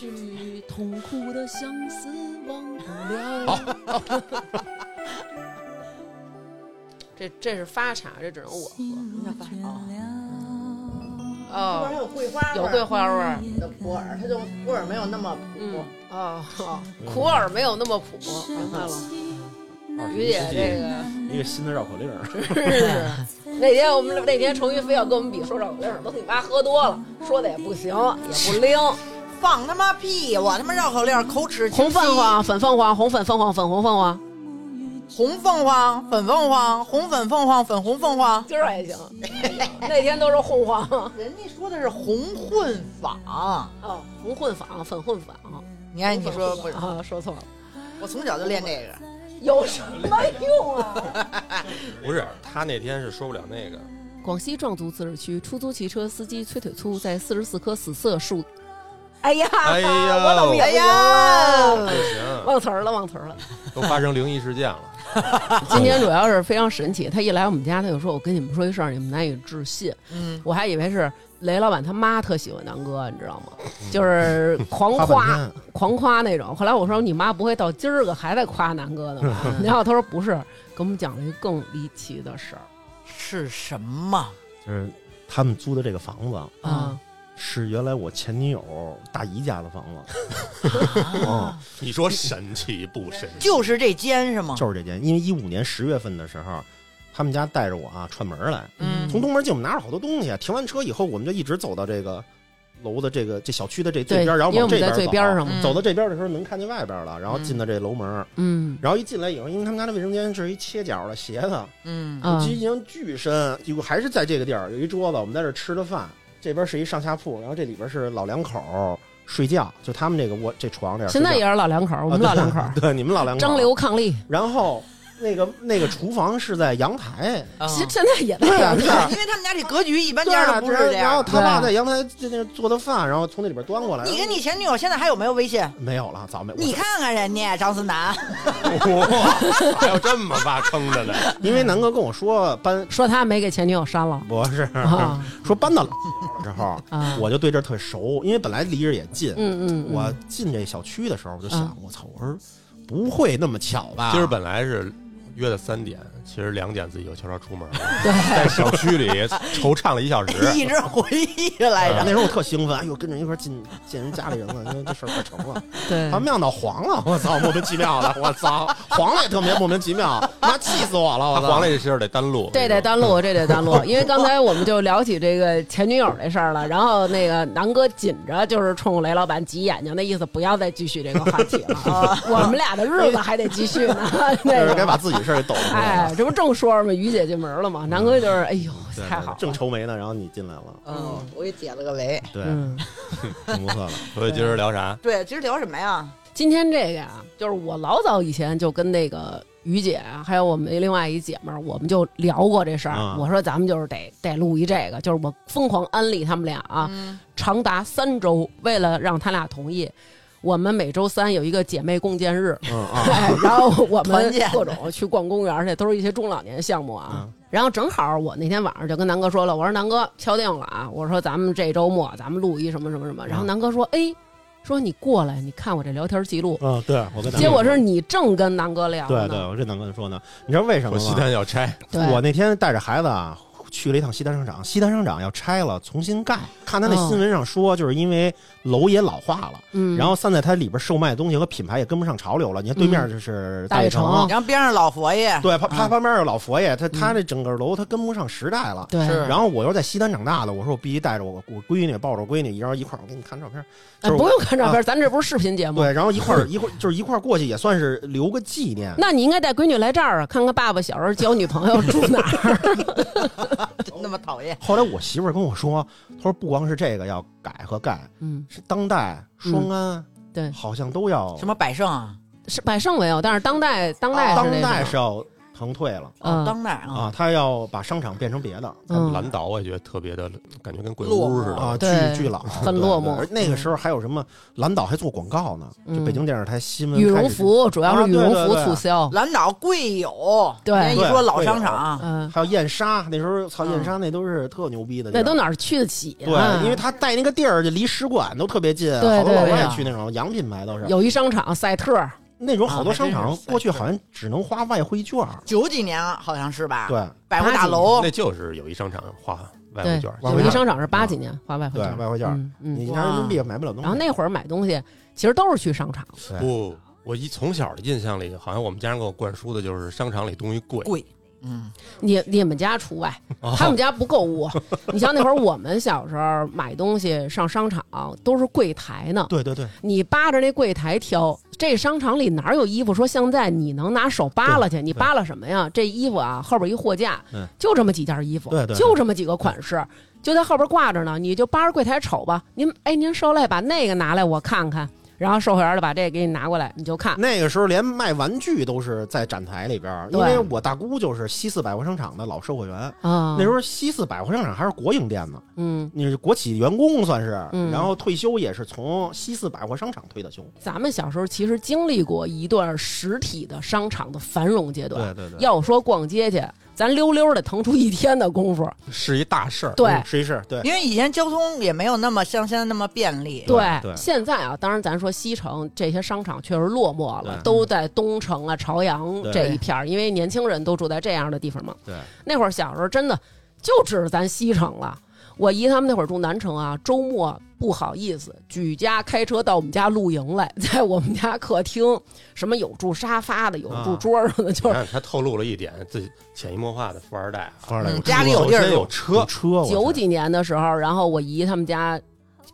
去，痛苦的相思忘不了。这这是发茶，这只能我喝。那反哦，这边哦还，有桂花，有桂花味儿。的普洱，它就普洱没有那么嗯普。哦，哦苦洱没有那么苦，明白了。于姐这个一个新的绕口令儿，真是，那天我们那天程昱非要跟我们比说绕口令儿，都你妈喝多了，说的也不行，也不灵。放他妈屁！我他妈绕口令口齿清晰红凤凰，粉凤凰，红粉凤凰，粉红凤凰，红凤凰，粉凤凰，红粉凤凰，粉红凤凰。今儿还行。那天都是红黄，人家说的是红混纺，哦，红混纺，粉混纺。你看你说不是？啊，说错了，我从小就练这个。有什么用啊？不是他那天是说不了那个，广西壮族自治区出租汽车司机崔腿粗在四十四棵死色树，哎呀，哎呀我怎么也哎不行呀？不行，忘词儿了，忘词儿了。都发生灵异事件了。今天主要是非常神奇，他一来我们家，他就说：“我跟你们说一事儿，你们难以置信。”嗯，我还以为是雷老板他妈特喜欢南哥，你知道吗？就是狂夸狂夸那种。后来我说：“你妈不会到今儿个还在夸南哥呢吧？” 然后他说：“不是，给我们讲了一个更离奇的事儿是什么？就是他们租的这个房子啊。是原来我前女友大姨家的房子，嗯，你说神奇不神奇？就是这间是吗？就是这间。因为一五年十月份的时候，他们家带着我啊串门来，嗯从东门进，我们拿着好多东西。停完车以后，我们就一直走到这个楼的这个这小区的这对，最边，然后往这边走最边上嘛。嗯走到这边的时候能看见外边了，然后进到这楼门，嗯然后一进来以后，因为他们家的卫生间是一切角的斜的，嗯啊基经巨深，结果还是在这个地儿有一桌子，我们在这儿吃的饭，这边是一上下铺，然后这里边是老两口睡觉，就他们这个卧这床这。现在也是老两口，我们老两口啊，对 对，你们老两口张刘伉俪，然后那个那个厨房是在阳台，啊现现在也在阳台。因为他们家这格局一般家都不是这样然后。他爸在阳台在那做的饭，然后从那里边端过来。你跟你前女友现在还有没有微信？没有了，早没。你看看人家张思楠，哇，还有这么挖坑的呢？因为南哥跟我说搬 说他没给前女友删了不是啊说搬到之后，啊！我就对这儿特熟，因为本来离着也近。嗯嗯，嗯我进这小区的时候，我就想啊，我操，我说不会那么巧吧？今儿本来是约的三点，其实两点自己就悄悄出门了，对在小区里惆怅了一小时。一直回忆来着。那时候我特兴奋，哎呦，跟着一块儿进见人家里人了，因为这事儿快成了。对他没想到黄了，我操，莫名其妙的，我操，黄了也特别莫名其妙，妈气死我了，我他操！黄了这事儿得单录，这得单录，这得单录，因为刚才我们就聊起这个前女友这事儿了，然后那个南哥紧着就是冲雷老板挤眼睛，那意思不要再继续这个话题了，我们俩的日子还得继续呢。这那是该把个，自己事儿给抖出来 哎，这不正说着吗？于姐进门了吗？南哥就是，哎呦，对太好了，正愁眉呢，然后你进来了，嗯，我给解了个围。对，嗯，挺不错的。所以今儿聊啥？对，今儿聊什么呀？今天这个呀，就是我老早以前就跟那个于姐啊，还有我们另外一姐们儿，我们就聊过这事儿。啊我说咱们就是得得录一这个，就是我疯狂安利他们俩啊，嗯长达三周，为了让他俩同意。我们每周三有一个姐妹共建日，嗯啊，哎，然后我们各种去逛公园去，都是一些中老年项目啊。嗯然后正好我那天晚上就跟南哥说了，我说南哥敲定了啊，我说咱们这周末咱们录一什么什么什么。然后南哥说，哎，说你过来，你看我这聊天记录。嗯，对我跟南结果是你正跟南哥聊呢，对对，我跟南哥说呢，你知道为什么我西？单要拆，对我那天带着孩子啊。去了一趟西单商场，西单商场要拆了，重新盖。看他那哦新闻上说，就是因为楼也老化了，嗯，然后现在它里边售卖的东西和品牌也跟不上潮流了。你看对面就是大悦城然后边上老佛爷，对，他他嗯旁边有老佛爷，他他这整个楼他跟不上时代了。对，是然后我又在西单长大的，我说我必须带着我我闺女，抱着我闺女，然后一块儿我给你看照片，哎不用看照啊片，咱这不是视频节目。对，然后一块儿一块儿就是一块儿过去，也算是留个纪念。那你应该带闺女来这儿啊，看看爸爸小时候交女朋友住哪儿。真 那么讨厌。后来我媳妇儿跟我说，她说不光是这个要改和盖，嗯，是当代、双安，对好像都要什么百盛啊？是百盛没有，但是当代当代是当代是要，恒退了哦嗯。当代啊，啊，他要把商场变成别的嗯。蓝岛我也觉得特别的感觉跟鬼屋似的。啊，巨对巨老，很落寞那个时候还有什么蓝岛还做广告呢？就嗯北京电视台新闻羽开始绒服主要是羽绒服啊对对对促销，蓝岛贵友，对人家一说老商场，嗯，还有燕莎，那时候操燕莎那都是特牛逼的地儿，那都哪儿去得起对啊？，因为他带那个地儿就离使馆都特别近，对好多老对。外去那种洋品牌都是。有一商场赛特，那种好多商场过去好像只能花外汇券，九几年好像是吧？，对百货大楼那就是有一商场花外汇券，，有一商场是八几年花外汇对券，外汇券。你拿人民币也买不了东西。然后那会儿买东西其实都是去商场，对不，我一从小的印象里，好像我们家人给我灌输的就是商场里东西贵。贵，嗯，你你们家除外，哦他们家不购物。你像那会儿我们小时候买东西上商场都是柜台呢，对对对，你扒着那柜台挑。这商场里哪有衣服说现在你能拿手扒拉去？你扒拉什么呀？这衣服啊，后边一货架嗯，就这么几件衣服对对，对就这么几个款式，就在后边挂着呢。你就扒着柜台瞅吧。您哎，您受累把那个拿来我看看。然后售货员就把这个给你拿过来，你就看。那个时候连卖玩具都是在展台里边，因为我大姑就是西四百货商场的老售货员。啊，那时候西四百货商场还是国营店呢，嗯，你是国企员工算是，嗯然后退休也是从西四百货商场退的休。咱们小时候其实经历过一段实体的商场的繁荣阶段。对对，要说逛街去，咱溜溜的腾出一天的功夫。是一大事儿。对嗯试一试，对因为以前交通也没有那么像现在那么便利，对对现在啊，当然咱说西城这些商场确实落寞了，都在东城啊、朝阳这一片儿，因为年轻人都住在这样的地方嘛。对，那会儿小时候真的就指着咱西城了。我姨他们那会儿住南城啊，周末不好意思举家开车到我们家露营来，在我们家客厅，什么有住沙发的，有住啊。桌上的，就是他透露了一点自己潜移默化的富二代啊，富二代嗯家里有地儿有车，车，九几年的时候，然后我姨他们家，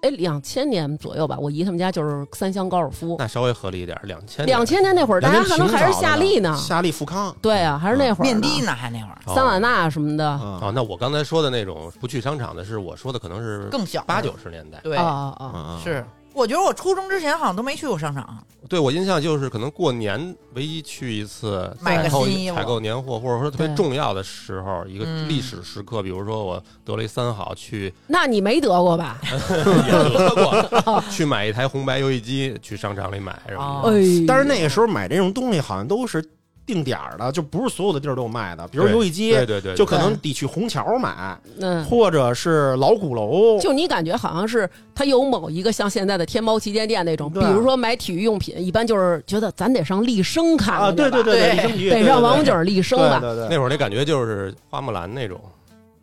哎，两千年左右吧，我姨他们家就是三厢高尔夫。那稍微合理一点，两千两千年那会儿，大家可能还是夏利呢，夏利富康对啊，还是那会儿面的呢，还那会儿桑瓦纳什么的。啊哦，那我刚才说的那种不去商场的是，我说的可能是更小八九十年代。对啊，啊啊！啊是。我觉得我初中之前好像都没去过商场，对我印象就是可能过年唯一去一次，买个采购新衣服采购年货，或者说特别对重要的时候，一个嗯历史时刻，比如说我得了一三好，去那你没得过吧？也得过，去买一台红白游戏机，去商场里买什么的。哦哎，但是那个时候买这种东西好像都是定点儿的，就不是所有的地儿都有卖的。比如对游戏机，对对对，就可能得去虹桥买，嗯，或者是老鼓楼。就你感觉好像是它有某一个像现在的天猫旗舰店那种，比如说买体育用品，一般就是觉得咱得上立生看对对对对得上王府对井立生吧。对对对，那会儿那感觉就是花木兰那种，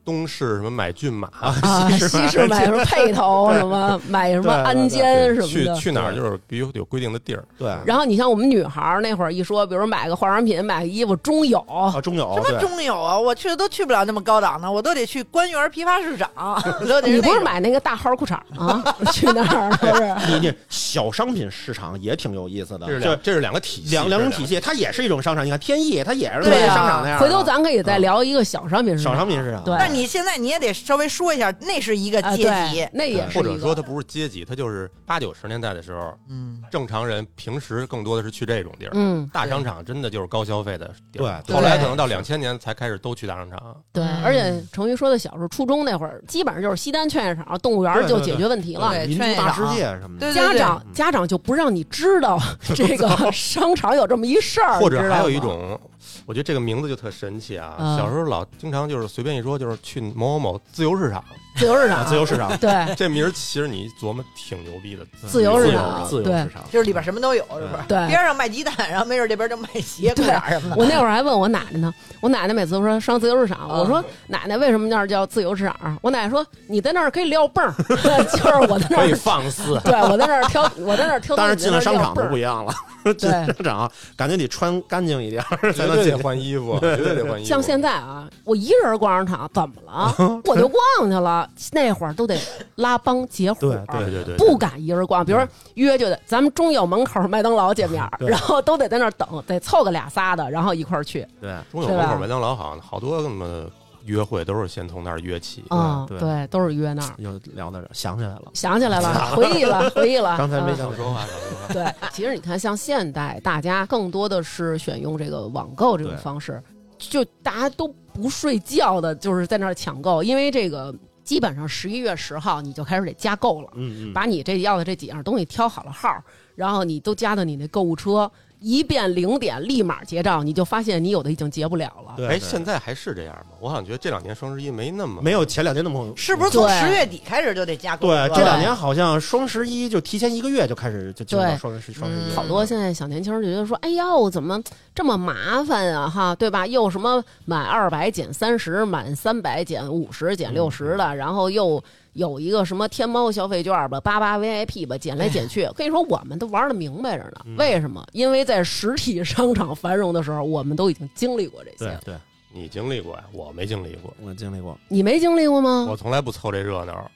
东市什么买骏马，啊，西市买什么配头什么，买什么鞍鞯什么去的。去去哪儿就是必须有规定的地儿。对然后你像我们女孩儿那会儿一说，比如买个化妆品、买个衣服，中友。啊，中友什么中友啊？我去的都去不了那么高档的，我都得去官园批发市场，你不是买那个大号裤衩儿啊？去那儿是不是？你你小商品市场也挺有意思的，就这是两这是两个体系，两两种体系，它也是一种商场。你看天意，它也是商场那样。回头咱可以再聊一个小商品市场。小商品市场，对，但你现在你也得稍微说一下，那是一个啊阶级对，那也是或者说它不是阶级，它就是八九十年代的时候，嗯，正常人平时更多的是去这种地儿。嗯，大商场真的就是高消费的地儿。对后来可能到两千年才开始都去大商场。对，嗯而且成瑜说的小时候，初中那会儿，基本上就是西单劝业场、动物园就解决问题了。对民族大世界什么的。对家长家长就不让你知道 这个 商场有这么一事儿，或者还有一种，我觉得这个名字就特神奇啊！嗯小时候老经常就是随便一说，就是去某某某自由市场，自由市啊场，自由市场，对这名儿其实你琢磨挺牛逼的。自由市场对自由市场，就是里边什么都有，是不是？对边上卖鸡蛋，然后没准这边就卖鞋、裤衩什么的。我那会儿还问我奶奶呢，我奶奶每次都说上自由市场，啊我说奶奶为什么那儿叫自由市场？我奶奶说你在那儿可以撂蹦儿，就是我在那可以儿，放肆，对我在那儿挑，我在那儿挑东西。当然进了商场就就不一样了，商场感觉得穿干净一点儿才绝对得能进。换衣服，绝对得换衣服。像现在啊，我一人逛商场怎么了？我就逛去了。那会儿都得拉帮结伙，对对对对，不敢一人逛。比如说约就得咱们中友门口麦当劳见面然后都得在那儿等，得凑个俩仨的，然后一块儿去。对，中友门口麦当劳好像好多那么约会都是先从那儿约起。嗯，对对，都是约那儿。又聊到这儿，想起来了，想起来了，回忆了，回忆了。刚才没嗯想说话，少说话。对，其实你看，像现代，大家更多的是选用这个网购这种方式。就大家都不睡觉的，就是在那儿抢购，因为这个基本上十一月十号你就开始得加购了，嗯嗯，把你这要的这几样东西挑好了号，然后你都加到你那购物车，一遍零点立马结账，你就发现你有的已经结不了了。哎，对对现在还是这样吗？我好像觉得这两年双十一没那么没有前两年那么是不是从十月底开始就得加购？对，这两年好像双十一就提前一个月就开始就进入到对双十双十一好多现在小年轻儿就觉得说：“哎呦，怎么这么麻烦啊？哈，对吧？又什么满二百减三十，满三百减五十，减六十的，然后又有一个什么天猫消费券吧，八八 VIP 吧，减来减去。跟你说，我们都玩的明白着呢。为什么？因为在实体商场繁荣的时候，我们都已经经历过这些。对对，你经历过呀，我没经历过，我经历过，你没经历过吗？我从来不凑这热闹。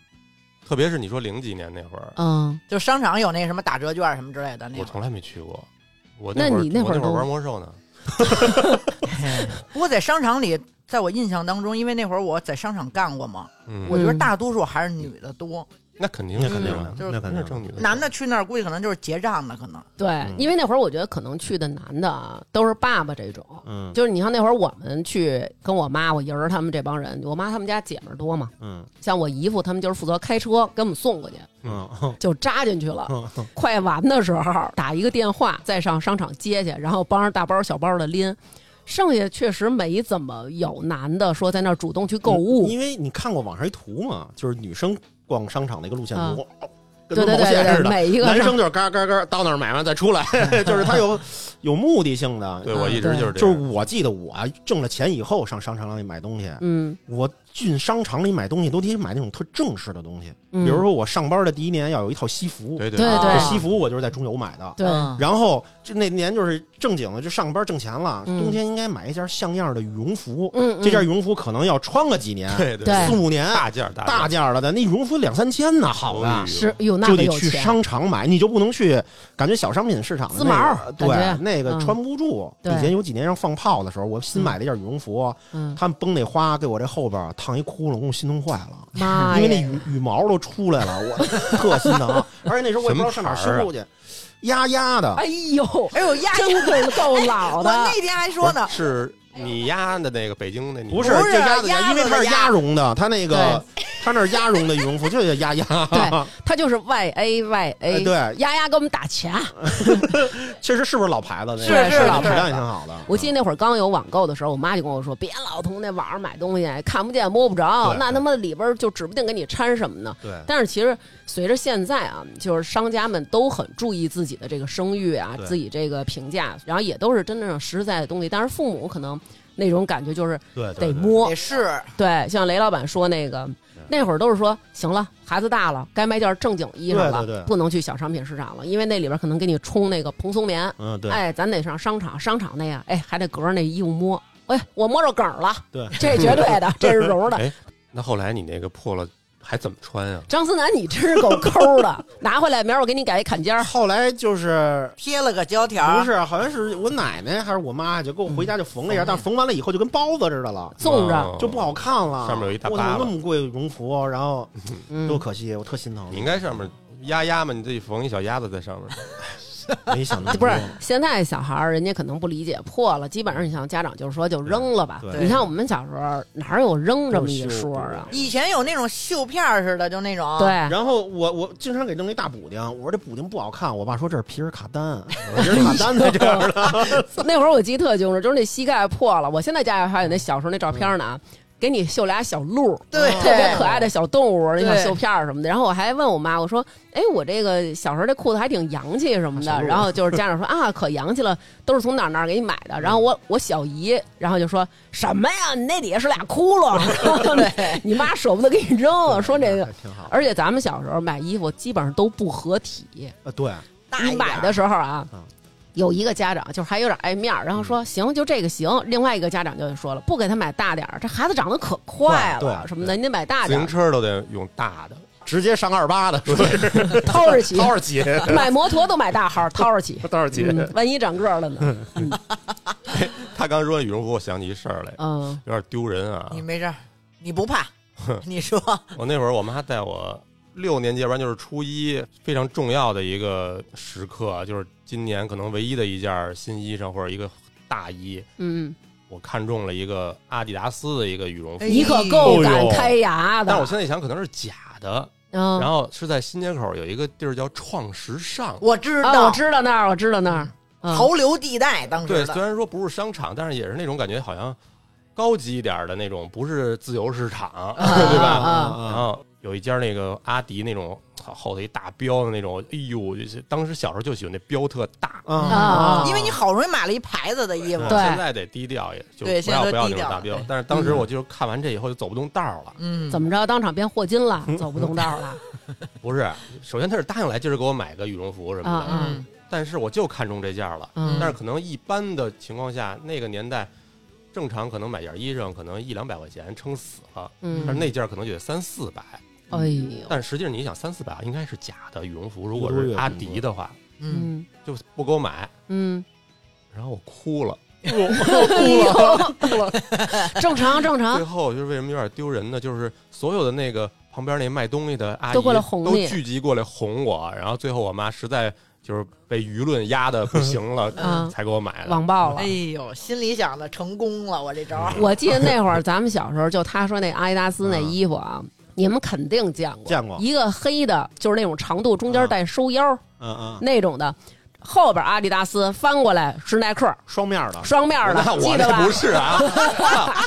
特别是你说零几年那会儿，嗯，就商场有那什么打折券什么之类的那种。我从来没去过。我那会儿你那会儿那会儿玩魔兽呢，不过在商场里，在我印象当中，因为那会儿我在商场干过嘛，嗯，我觉得大多数还是女的多，那肯定那肯定的是啊，就是那肯定正女的。男的去那儿估计可能就是结账的，可能对，嗯因为那会儿我觉得可能去的男的啊，都是爸爸这种。嗯就是你像那会儿我们去跟我妈、我姨儿他们这帮人，我妈他们家姐们儿多嘛，嗯像我姨夫他们就是负责开车给我们送过去，嗯 就扎进去了。嗯快完的时候打一个电话，再上商场接去，然后帮着大包小包的拎。剩下确实没怎么有男的说在那儿主动去购物，因为你看过网上一图嘛，就是女生逛商场那个路线图，哦跟对对根毛线似的。每一个男生就是嘎嘎嘎到那儿买完再出来，就是他有有目的性的。对我一直就是这样。就是我记得我挣了钱以后上商场里买东西，嗯我进商场里买东西都得买那种特正式的东西，嗯，比如说我上班的第一年要有一套西服，对对啊对。这西服我就是在中邮买的。对，嗯。然后就那年就是正经的，就上班挣钱了，嗯。冬天应该买一件像样的羽绒服。嗯，这件嗯羽绒服可能要穿个几年，对对四五年，大件儿大大件了的，那羽绒服两三千呢，好的哦。是有那就得去商场买，你就不能去，感觉小商品市场的那个毛对那个嗯。穿不住。对。以前有几年让放炮的时候，我新买了一件羽绒服，嗯，他们崩那花给我这后边烫一窟窿，给我心疼坏了。妈 因为那呀羽羽毛都出来了，我特心疼。而且那时候我也不知道上哪儿什么牌儿啊收去，丫丫的，哎呦，哎呦压，真够够老我的，那天还说呢，是你压的那个北京的，你不是就鸭子鸭因为它是鸭鸭绒的，它那个 它那是鸭绒的羽绒服，就叫鸭鸭。对它就是 Y A Y 哎 A，对丫丫给我们打钱。确实是不是老牌子？是是老质量也挺好的。我记得那会儿刚有网购的时候，我妈就跟我说：“别老从那网上买东西，看不见摸不着，那他妈里边就指不定给你掺什么呢。”对，但是其实随着现在啊，就是商家们都很注意自己的这个声誉啊，自己这个评价，然后也都是真正实在的东西。但是父母可能那种感觉就是对得摸。也，是对，像雷老板说那个，那会儿都是说，行了，孩子大了，该买件正经衣裳了，对对对。不能去小商品市场了，因为那里边可能给你充那个蓬松棉，嗯对。哎，咱得上商场，商场那样，哎，还得隔着那衣服摸，哎，我摸着梗了，对，这绝对的，这是绒的。哎，那后来你那个破了还怎么穿啊？张思楠，你真是够抠的，拿回来明儿我给你改一坎肩儿。后来就是贴了个胶条，不是，好像是我奶奶还是我妈就给我回家就缝了一下，但是缝完了以后就跟包子似的了。纵着哦就不好看了，上面有一大我怎么疤疤那么贵羽绒服，然后嗯 多可惜，我特心疼。你应该上面鸭鸭嘛，你自己缝一小鸭子在上面。没想到不是现在小孩儿，人家可能不理解破了，基本上你像家长就是说就扔了吧。你像我们小时候哪有扔这么一说啊？以前有那种绣片儿似的，就那种，对，然后我我经常给弄一大补丁，我说这补丁不好看，我爸说这是皮尔卡丹，皮尔卡丹在这儿呢。那会儿我记得特清楚，就是那膝盖破了，我现在家里还有那小时候那照片呢。给你绣俩小鹿，对特别可爱的小动物，那小绣片什么的。然后我还问我妈，我说：“哎，我这个小时候这裤子还挺洋气什么的。”然后就是家长说：“啊，可洋气了，都是从哪儿哪儿给你买的。”然后我我小姨，然后就说什么呀？你那底下是俩窟窿，对，你妈舍不得给你扔，说这个。挺好。而且咱们小时候买衣服基本上都不合体，呃，对，你买的时候啊嗯，有一个家长就是还有点爱面儿，然后说行就这个行，另外一个家长就说了不给他买大点儿，这孩子长得可快了什么的，你得买大点儿，自行车都得用大的，直接上二八的，掏着起，掏着起，买摩托都买大号，掏着起，掏着起。嗯，万一长个儿了呢？他刚说羽绒服，我想起一事儿来，嗯有点丢人啊。你没事，你不怕？你说我那会儿我妈带我六年级，要不然就是初一，非常重要的一个时刻，就是今年可能唯一的一件新衣裳或者一个大衣，嗯我看中了一个阿迪达斯的一个羽绒服，哎你可够敢开牙的。但我现在一想可能是假的，嗯，然后是在新街口有一个地儿叫创时尚。我知啊，道，我知道那儿，我知道那儿。嗯潮流地带当，时对，虽然说不是商场，但是也是那种感觉好像高级一点的那种，不是自由市场，对吧？啊然后有一家那个阿迪那种后头一大标的那种，哎呦，就是当时小时候就喜欢那标特大。啊啊因为你好容易买了一牌子的衣服，对现在得低调，也就对不要不要那种大标。但是当时我就看完这以后就走不动道儿了。嗯，怎么着，当场变霍金了，走不动道了。不是，首先他是答应来今儿给我买个羽绒服什么的，但是我就看中这件了。嗯但是可能一般的情况下，那个年代正常可能买件衣裳可能一两百块钱撑死了，嗯但是那件可能就得三四百。哎呦，但实际上你想，三四百应该是假的羽绒服，如果是阿迪的话，嗯，嗯就不给我买，嗯，然后我哭了。我哭了，哭了，正常正常最，后就是为什么有点丢人呢？就是所有的那个旁边那卖东西的阿姨都过来哄都聚集过来哄我，然后最后我妈实在就是被舆论压的不行了，嗯才给我买的。网暴了哎。呦，心里想的成功了，我这招，我记得那会儿咱们小时候，就他说那阿迪达斯那衣服啊，你们肯定见过，见过一个黑的，就是那种长度中间带收腰嗯嗯，那种的，后边阿迪达斯翻过来是耐克，双面的，双面的那，记得不？是 啊，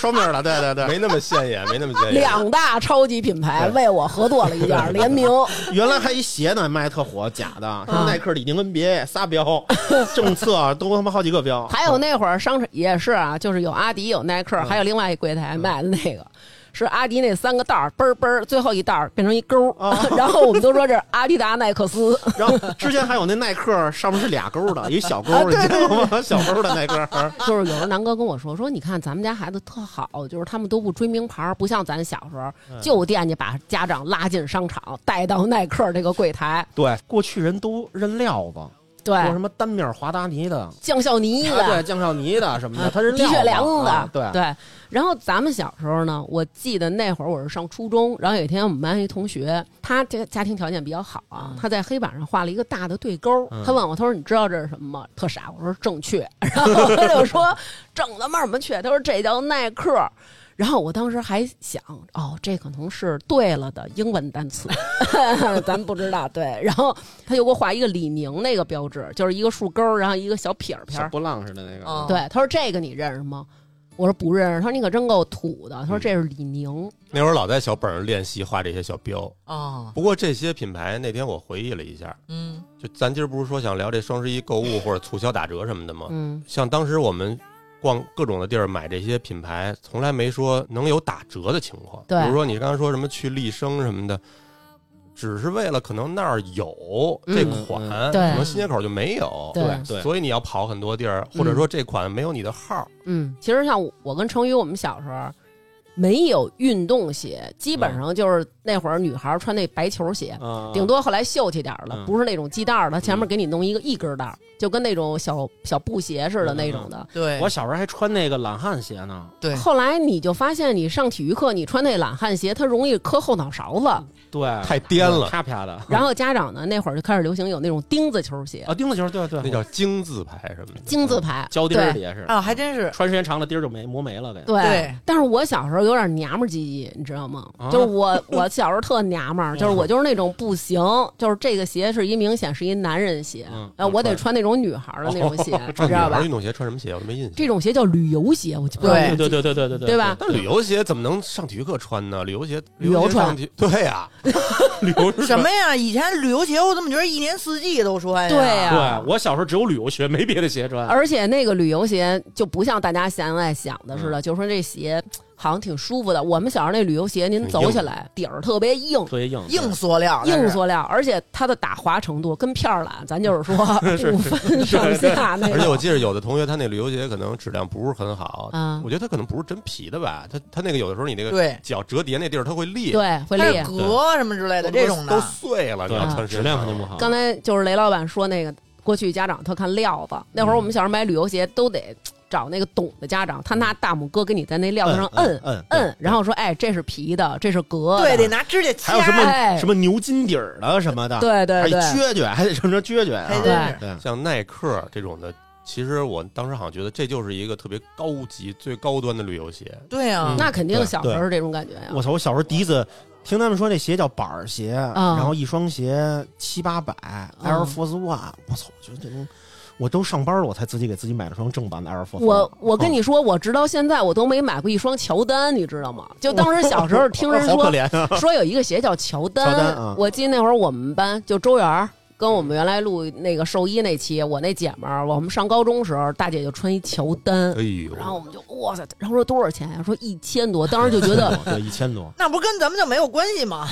双面的，对对对。没那么现眼，没那么现眼。两大超级品牌为我合作了一件联名，原来还一鞋呢，卖特火，假的，什么啊耐克、李宁、NBA 仨标，政策都他妈好几个标。还有那会儿商场也是啊，就是有阿迪有耐克，还有另外一柜台卖的那个。是阿迪那三个袋儿，嘣儿嘣儿，最后一袋儿变成一勾儿，然后我们都说这是阿迪达耐克斯，然后之前还有那耐克上面是俩勾的，一小勾啊，你对知道吗？小钩的耐克，就是有时候南哥跟我说说，你看咱们家孩子特好，就是他们都不追名牌，不像咱小时候就惦记把家长拉进商场，带到耐克这个柜台，对，过去人都认料子，对，说什么单面华达尼的，酱效呢啊对，的，降效尼的什么的，啊它是的确良的，啊对对。然后咱们小时候呢，我记得那会儿我是上初中，然后有一天我们班一同学，他这家庭条件比较好啊，他在黑板上画了一个大的对勾，他问我，他说你知道这是什么吗？特傻，我说正确，然后他就说正他妈什么确？他说这叫耐克。然后我当时还想，哦，这可能是对了的英文单词，咱不知道。对，然后他就给我画一个李宁那个标志，就是一个竖钩，然后一个小撇儿撇儿。小波浪似的那个。嗯对，他说这个你认识吗？我说不认识。他说你可真够土的。他说这是李宁。那会儿老在小本上练习画这些小标。哦，不过这些品牌那天我回忆了一下，嗯就咱今儿不是说想聊这双十一购物或者促销打折什么的吗？嗯像当时我们逛各种的地儿买这些品牌，从来没说能有打折的情况。对比如说你刚刚说什么去丽生什么的，只是为了可能那儿有这款，嗯可能新街口就没有。对对，所以你要跑很多地儿，或者说这款没有你的号。嗯，其实像我跟成宇，我们小时候没有运动鞋，基本上就是那会儿女孩穿那白球鞋。啊顶多后来秀气点儿了，嗯不是那种系带儿的，前面给你弄一个一根带儿，就跟那种小小布鞋似的那种的。对我小时候还穿那个懒汉鞋呢。对，后来你就发现，你上体育课，你穿那懒汉鞋，它容易磕后脑勺子。对，太颠了啪啪的。然后家长呢，那会儿就开始流行有那种钉子球鞋，啊，钉子球，对对，那叫金字牌什么的，金字牌胶钉儿对也是，啊，还真是，穿时间长了钉儿就没磨没了给。对对但是我小时候有点娘们唧唧，你知道吗？啊就是我我小时候特娘们儿，就是我就是那种不行，就是这个鞋是一明显是一男人鞋，嗯呃，我得穿那种女孩的那种鞋，你知道吧运？动鞋穿什么鞋我都没印象。这种鞋叫旅游鞋，我就不知道对对对对对对对对吧？但旅游鞋怎么能上体育课穿呢？旅游鞋，旅游穿对呀、旅游什么呀？以前旅游鞋我怎么觉得一年四季都穿呀？对呀对我小时候只有旅游鞋，没别的鞋穿。而且那个旅游鞋就不像大家现在想的似嗯的，就说这鞋好像挺舒服的。我们小时候那旅游鞋，您走起来底儿特别硬，特别硬，硬塑料，硬塑料，而且它的打滑程度跟片儿懒，咱就是说 不分上下那 种。而且我记得有的同学他那旅游鞋可能质量不是很好，嗯。我觉得他可能不是真皮的吧，他他那个有的时候你那个对。脚折叠那地儿它会裂，对会裂。革什么之类的这种的。都，碎了，你要穿质量肯定不好。刚才就是雷老板说那个，过去家长特看料子，那会儿我们小时候买旅游鞋都得找那个懂的家长，他拿大拇哥给你在那料子上摁摁摁，然后说，哎，这是皮的，这是革的，对，得拿指甲掐。还有什哎么什么牛筋底儿的什么的，对对对还得撅撅，还得成成撅撅啊。对对，像耐克这种的其实我当时好像觉得这就是一个特别高级、最高端的旅游鞋。对啊，那肯定小时候是这种感觉呀。我操！我小时候第一次听他们说那鞋叫板儿鞋，嗯然后一双鞋七八百，Air Force One，我操！我觉得这种，我都上班了，我才自己给自己买了双正版的 Air Force。我我跟嗯你说，我直到现在我都没买过一双乔丹，你知道吗？就当时小时候听人说！说有一个鞋叫乔丹，我记得那会儿我们班就周媛儿跟我们原来录那个兽医那期，我那姐们儿，我们上高中时候，大姐就穿一乔丹哎，呦，然后我们就哇塞，然后说多少钱呀？说一千多，当时就觉得 对一千多，那不跟咱们就没有关系吗？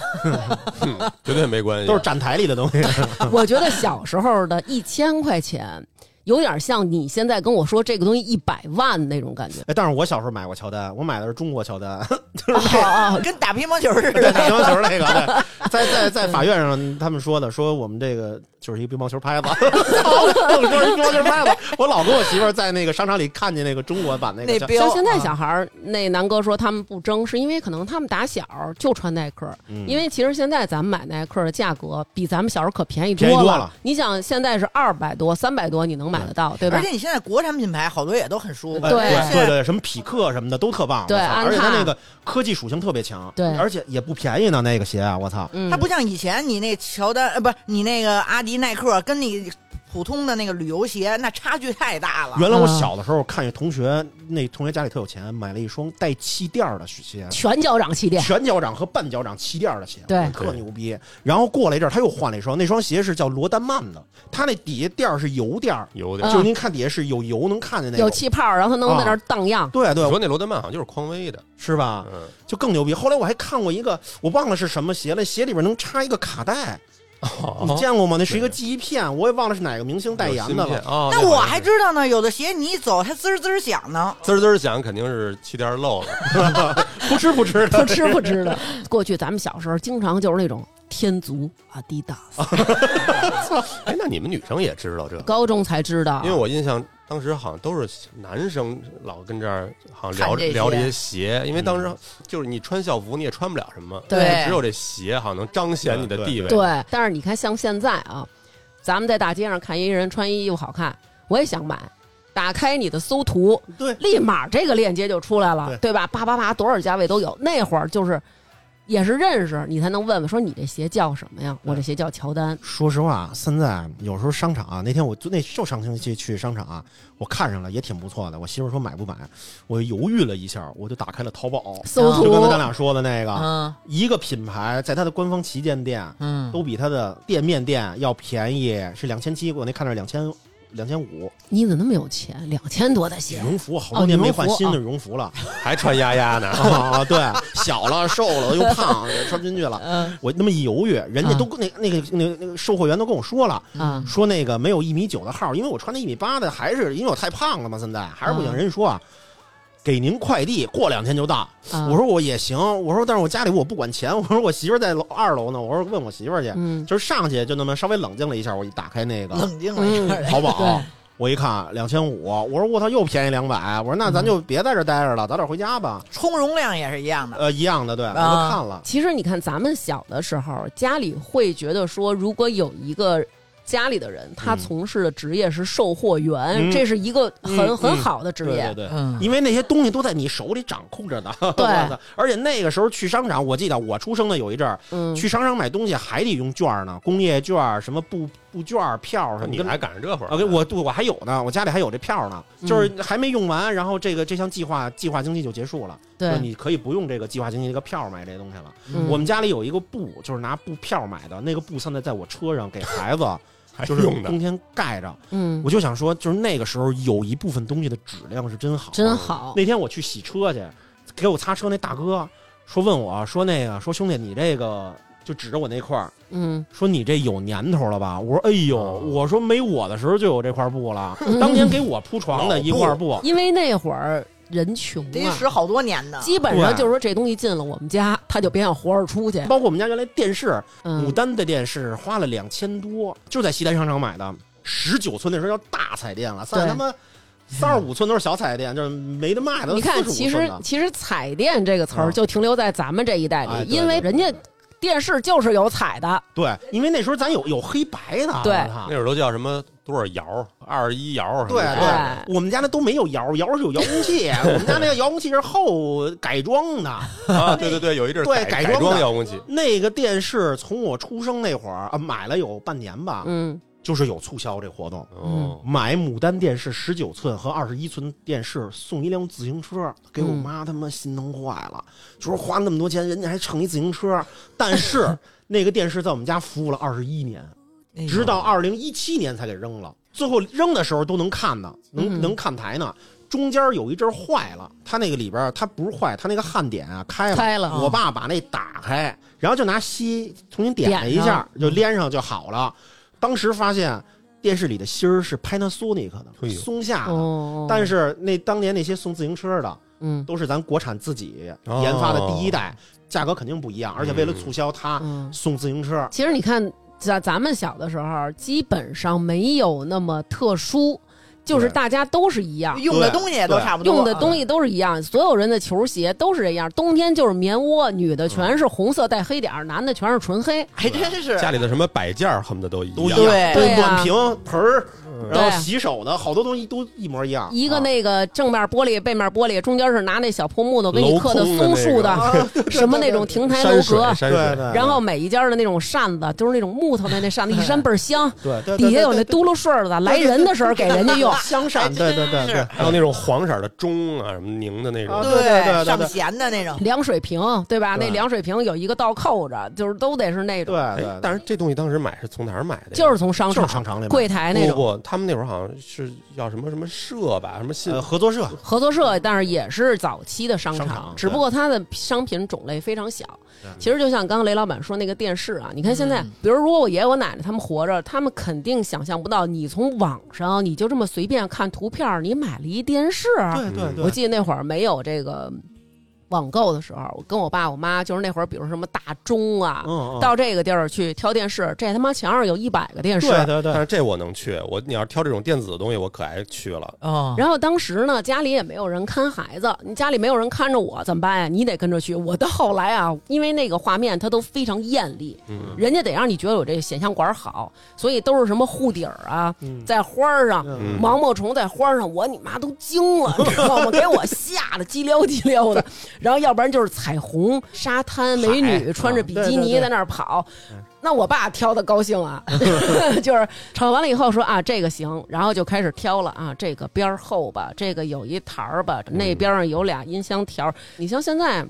绝对没关系，都是展台里的东西。我觉得小时候的一千块钱，有点像你现在跟我说这个东西一百万那种感觉。哎，但是我小时候买过乔丹，我买的是中国乔丹，哦哦，跟打乒乓球似，的。打乒乓球那个，对在在在法院上他们说的，说我们这个就是一个乒乓球拍子，我说一乒乓球拍子，我老跟我媳妇儿在那个商场里看见那个中国版那个那标像现在啊小孩儿，那南哥说他们不争，是因为可能他们打小就穿耐克，嗯因为其实现在咱们买耐克的价格比咱们小时候可便宜便宜多了。你想现在是二百多、三百多，你能买得到，对吧而且？你现在国产品牌好多也都很舒服。哎对对对对，什么匹克什么的都特棒，对而且它那个科技属性特别强，对而且也不便宜呢，那个鞋啊，我操，嗯它，不像以前你那乔丹，呃，不是你那个阿迪耐克，跟你普通的那个旅游鞋那差距太大了。原来我啊小的时候看见同学，那同学家里特有钱，买了一双带气垫的鞋，全脚掌气垫，全脚掌和半脚掌气垫的鞋，对特牛逼。然后过了一阵，他又换了一双，那双鞋是叫罗丹曼的，它那底下垫儿是油垫儿，有点。嗯就是您看底下是有油能看见那个。有气泡，然后它能在那儿荡漾。对对你，说那罗丹曼好像就是匡威的，是吧？嗯，就更牛逼。后来我还看过一个，我忘了是什么鞋了，鞋里边能插一个卡带，你见过吗？那是一个记忆片，我也忘了是哪个明星代言的了。啊。那我还知道呢，有的鞋你一走它滋儿滋儿响呢。滋儿滋儿响，肯定是气垫漏了。不吃不吃的不，吃不吃的。过去咱们小时候经常就是那种天足、阿迪达斯，哎，那你们女生也知道这个？高中才知道。因为我印象当时好像都是男生老跟这儿好像聊聊这些鞋，因为当时就是你穿校服你也穿不了什么，对只有这鞋好像能彰显你的地位。对，但是你看，像现在啊，咱们在大街上看一人穿衣服好看，我也想买。打开你的搜图，对立马这个链接就出来了，对对吧？叭叭叭，多少价位都有。那会儿就是也是认识你才能问问说你这鞋叫什么呀？我这鞋叫乔丹。说实话，现在有时候商场啊，那天我就那就上星期去商场啊，我看上了也挺不错的。我媳妇说买不买，我犹豫了一下，我就打开了淘宝，搜图就刚才咱俩说的那个，嗯一个品牌在它的官方旗舰店嗯，都比它的店面店要便宜，是两千七，我那看着两千两千五。你怎么那么有钱？两千多的鞋羽，绒服好多年没换哦羽绒服新的羽绒服了 还穿丫丫呢。啊！对，小了瘦了又胖，穿不进去了。嗯我那么一犹豫，人家都跟那那个那个那个售货员都跟我说了，啊，说那个没有一米九的号，因为我穿的一米八的，还是因为我太胖了嘛，现在还是不行。嗯人家说啊，给您快递过两天就到。啊我说我也行，我说但是我家里我不管钱，我说我媳妇在楼二楼呢，我说问我媳妇去，嗯就是上去就那么稍微冷静了一下，我一打开那个冷静了一下。淘宝。我一看两千五，我说我操，又便宜两百，我说那咱就别在这待着了，早点回家吧。充容量也是一样的。呃，一样的，对，我都啊看了。其实你看，咱们小的时候，家里会觉得说，如果有一个家里的人，他嗯。从事的职业是售货员，嗯。这是一个很、嗯。很好的职对业。对对，嗯，因为那些东西都在你手里掌控着呢。对。而且那个时候去商场，我记得我出生的有一阵儿，嗯，去商场买东西还得用券儿呢，工业券儿、什么布布券、票儿什么。你还赶上这会儿？我我还有呢，我家里还有这票呢，嗯。就是还没用完，然后这个这项计划计划经济就结束了，就是对，你可以不用这个计划经济这个票买这些东西了。嗯。我们家里有一个布，就是拿布票买的，那个布现在在我车上给孩子，还就是用的冬天盖着。嗯我就想说，就是那个时候有一部分东西的质量是真好，真好。那天我去洗车去，给我擦车那大哥说问我说那个说兄弟你这个就指着我那块儿嗯，说你这有年头了吧？我说哎呦，哦我说没我的时候就有这块布了，当年给我铺床的一块布。因为那会儿人穷啊，得使好多年呢。基本上就是说这东西进了我们家，他就别想活着出去。包括我们家原来电视，牡嗯，丹的电视花了两千多，就在西单商场买的，十九寸那时候叫大彩电了，现在他妈三十五寸都是小彩电，就是没得卖的。你看，其实其实彩电这个词儿嗯就停留在咱们这一代里，哎因为人家电视就是有彩的。对，因为那时候咱有有黑白的，对。那会儿都叫什么多少摇，二十一窑什么对对，我们家那都没有摇，摇是有遥控器，我们家那个遥控器是后改装的。啊，对对对，有一阵儿对改改装的。遥控器，那个电视从我出生那会儿啊，买了有半年吧，嗯。就是有促销这活动。嗯，买牡丹电视十九寸和二十一寸电视送一辆自行车，给我嗯妈他妈心疼坏了，就说花那么多钱，人家还蹭一自行车。但是 那个电视在我们家服务了二十一年，直到二零一七年才给扔了。最后扔的时候都能看呢，能嗯能看台呢。中间有一阵坏了，它那个里边它不是坏，它那个焊点啊开了。开了我爸把那打开，然后就拿锡重新点了一下，就连上就好了。当时发现电视里的芯儿是 Panasonic 的，松下的。哦，但是那当年那些送自行车的，嗯都是咱国产自己哦研发的第一代，价格肯定不一样。而且为了促销，它嗯，送自行车，其实你看，在咱们小的时候，基本上没有那么特殊，就是大家都是一样。用的东西也都差不多，用的东西都是一样，所有人的球鞋都是这样。冬天就是棉窝，女的全是红色带黑点儿，男的全是纯黑。还真是家里的什么摆件儿恨不得都一都一样。对暖瓶、盆儿，然后洗手的好多东西都一模一样。一个啊。那个正面玻璃，背面玻璃，中间是拿那小破木头给你刻的松树的，什么那种亭台楼阁。然后每一家的那种扇子都是那种木头的那扇子，一扇倍儿香，对对，底下有那嘟噜顺儿的，来人的时候给人家用。香扇，对对对对，还有那种黄色的钟啊，什么拧的那种。啊，对对对对上弦的那种，凉水瓶，对吧？那凉水瓶有一个倒扣着，就是都得是那种，对但是这东西当时买是从哪儿买的？就是从商场就商场里买柜台那种。不不，他们那会儿好像是叫什么什么社吧，什么信呃合作社，合作社，但是也是早期的商商场只不过它的商品种类非常小。其实就像刚刚雷老板说那个电视啊，你看现在，嗯比如如果我爷爷我奶奶他们活着，他们肯定想象不到，你从网上你就这么随便看图片，你买了一电视。对对对，我记得那会儿没有这个网购的时候，我跟我爸我妈就是那会儿，比如什么大钟啊，嗯嗯到这个地儿去挑电视，这他妈墙上有一百个电视。对对对但，是这我能去，我你要是挑这种电子的东西，我可爱去了。哦，然后当时呢，家里也没有人看孩子，你家里没有人看着我怎么办呀？你得跟着去。我到后来啊，因为那个画面它都非常艳丽，嗯，人家得让你觉得我这个显像管好，所以都是什么护底儿啊，嗯在花儿上。嗯毛毛虫在花上，我你妈都惊了，你知道吗？给我吓得激撩激撩的。然后要不然就是彩虹沙滩美女穿着比基尼在那儿跑。嗯，那我爸挑的高兴啊，就是炒完了以后说啊这个行，然后就开始挑了啊这个边儿厚吧，这个有一台儿吧，那边上有俩音箱条儿。你像现在。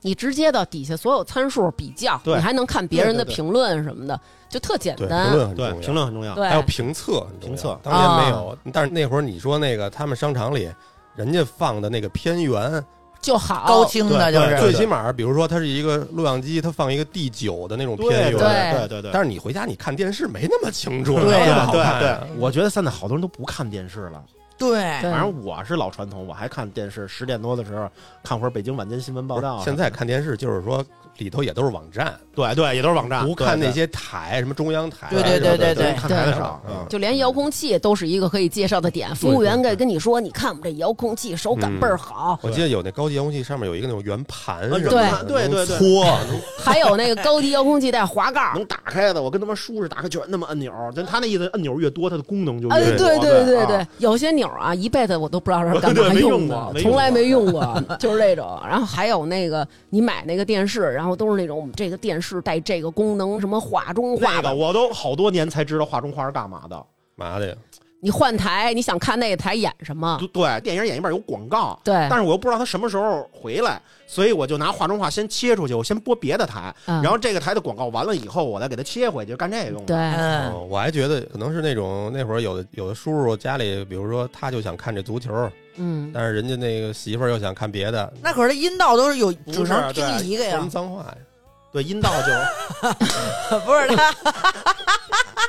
你直接到底下所有参数比较，对。你还能看别人的评论什么的，就特简单，评论很重要，评论很重要，对，还有评测评测当年没啊。有，但是那会儿你说那个他们商场里。人家放的那个片源，就好。高清的就是。最起码，比如说它是一个录像机，它放一个第九的那种片对源，对对。对对。但是你回家你看电视没那么清楚，对哪有那么好对。对。看啊，我觉得现在好多人都不看电视了。对。对。反正我是老传统，我还看电视，十点多的时候看会儿北京晚间新闻报道。现在看电视就是说里头也都是网站，对对也都是网站，不看那些台，什么中央台，对对对对对。看台少。嗯。就连遥控器都是一个可以介绍的点，服务员该跟你说，你看我们这遥控器手感倍儿好，我记得有那高级遥控器上面有一个那种圆盘啊什么的，对。对对搓，还有那个高级遥控器带滑盖。能打开的，我跟他们说是，打开就那么按钮，但他那意思按钮越多，它的功能就哎，越多。对对对对。对，有些钮儿啊，一辈子我都不知道是 干嘛用的过，从来没用过，就是这种。然后还有那个，你买那个电视，然后都是那种这个电视带这个功能，什么画中画的。那个我都好多年才知道画中画是干嘛的。嘛的呀？你换台，你想看那个台演什么？对对，电影演一半有广告，对但是我又不知道他什么时候回来，所以我就拿画中画先切出去，我先播别的台，嗯然后这个台的广告完了以后，我再给他切回去，干这个用的。对，我还觉得可能是那种那会儿有的有的叔叔家里，比如说他就想看这足球，嗯，但是人家那个媳妇儿又想看别的，那可是阴道都是有，不是只能听一个呀什么，脏话呀。对，阴道就 不是他，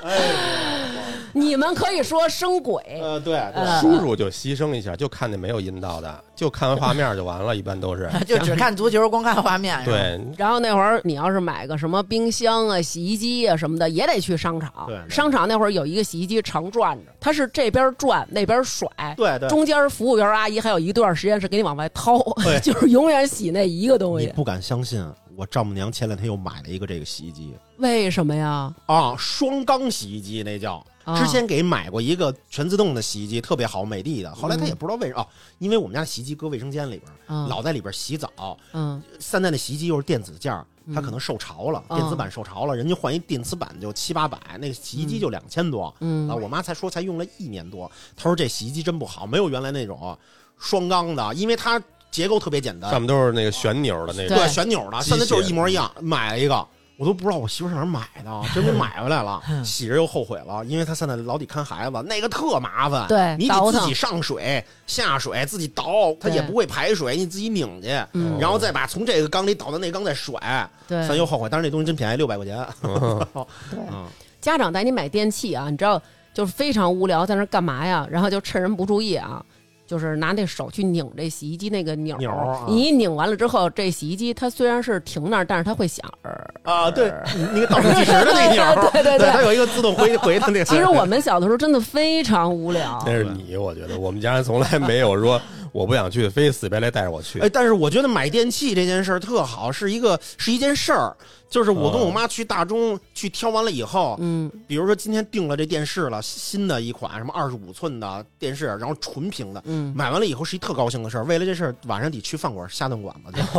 你们可以说生鬼，呃，对叔叔就牺牲一下，就看那没有阴道的，就看完画面就完了，一般都是。就只看足球，光看画面。是吧，对，然后那会儿你要是买个什么冰箱啊、洗衣机啊什么的，也得去商场。对对商场那会儿有一个洗衣机常转着，它是这边转那边甩，对对，中间服务员阿姨还有一段时间是给你往外掏，对就是永远洗那一个东西。你不敢相信，我丈母娘前两天又买了一个这个洗衣机为什么呀？啊，双缸洗衣机那叫，啊之前给买过一个全自动的洗衣机，特别好，美的的。后来他嗯也不知道为什么，哦，因为我们家的洗衣机搁卫生间里边，嗯老在里边洗澡。嗯现在的洗衣机又是电子件儿，它可能受潮了，嗯电子板受潮了，人家换一电磁板就七八百，那个洗衣机就两千多。嗯啊，我妈才说才用了一年多，她说这洗衣机真不好，没有原来那种双缸的，因为它结构特别简单上，面都是那个旋钮的那对种，对，旋钮的，现在就是一模一样。买了一个，我都不知道我媳妇上哪儿买的，真给买回来了，洗着又后悔了，因为她现在老得看孩子，那个特麻烦。对你得自己上水下水，自己倒，它也不会排水，你自己拧去，嗯然后再把从这个缸里倒到那缸再甩。对咱又后悔，但是那东西真便宜，六百块钱。对嗯，家长带你买电器啊，你知道就是非常无聊，在那干嘛呀？然后就趁人不注意啊。就是拿那手去拧这洗衣机那个钮儿，钮啊你一拧完了之后，这洗衣机它虽然是停那儿，但是它会响。呃啊，对，那个倒数计时的那个钮儿，对对对它有一个自动回回的那个。其实我们小的时候真的非常无聊。那是你，我觉得我们家人从来没有说我不想去，非死白赖带着我去。哎，但是我觉得买电器这件事儿特好，是一个是一件事儿。就是我跟我妈去大中去挑完了以后，嗯比如说今天订了这电视了，新的一款什么二十五寸的电视，然后纯平的，嗯，买完了以后是一特高兴的事儿。为了这事儿，晚上得去饭馆下顿馆子去。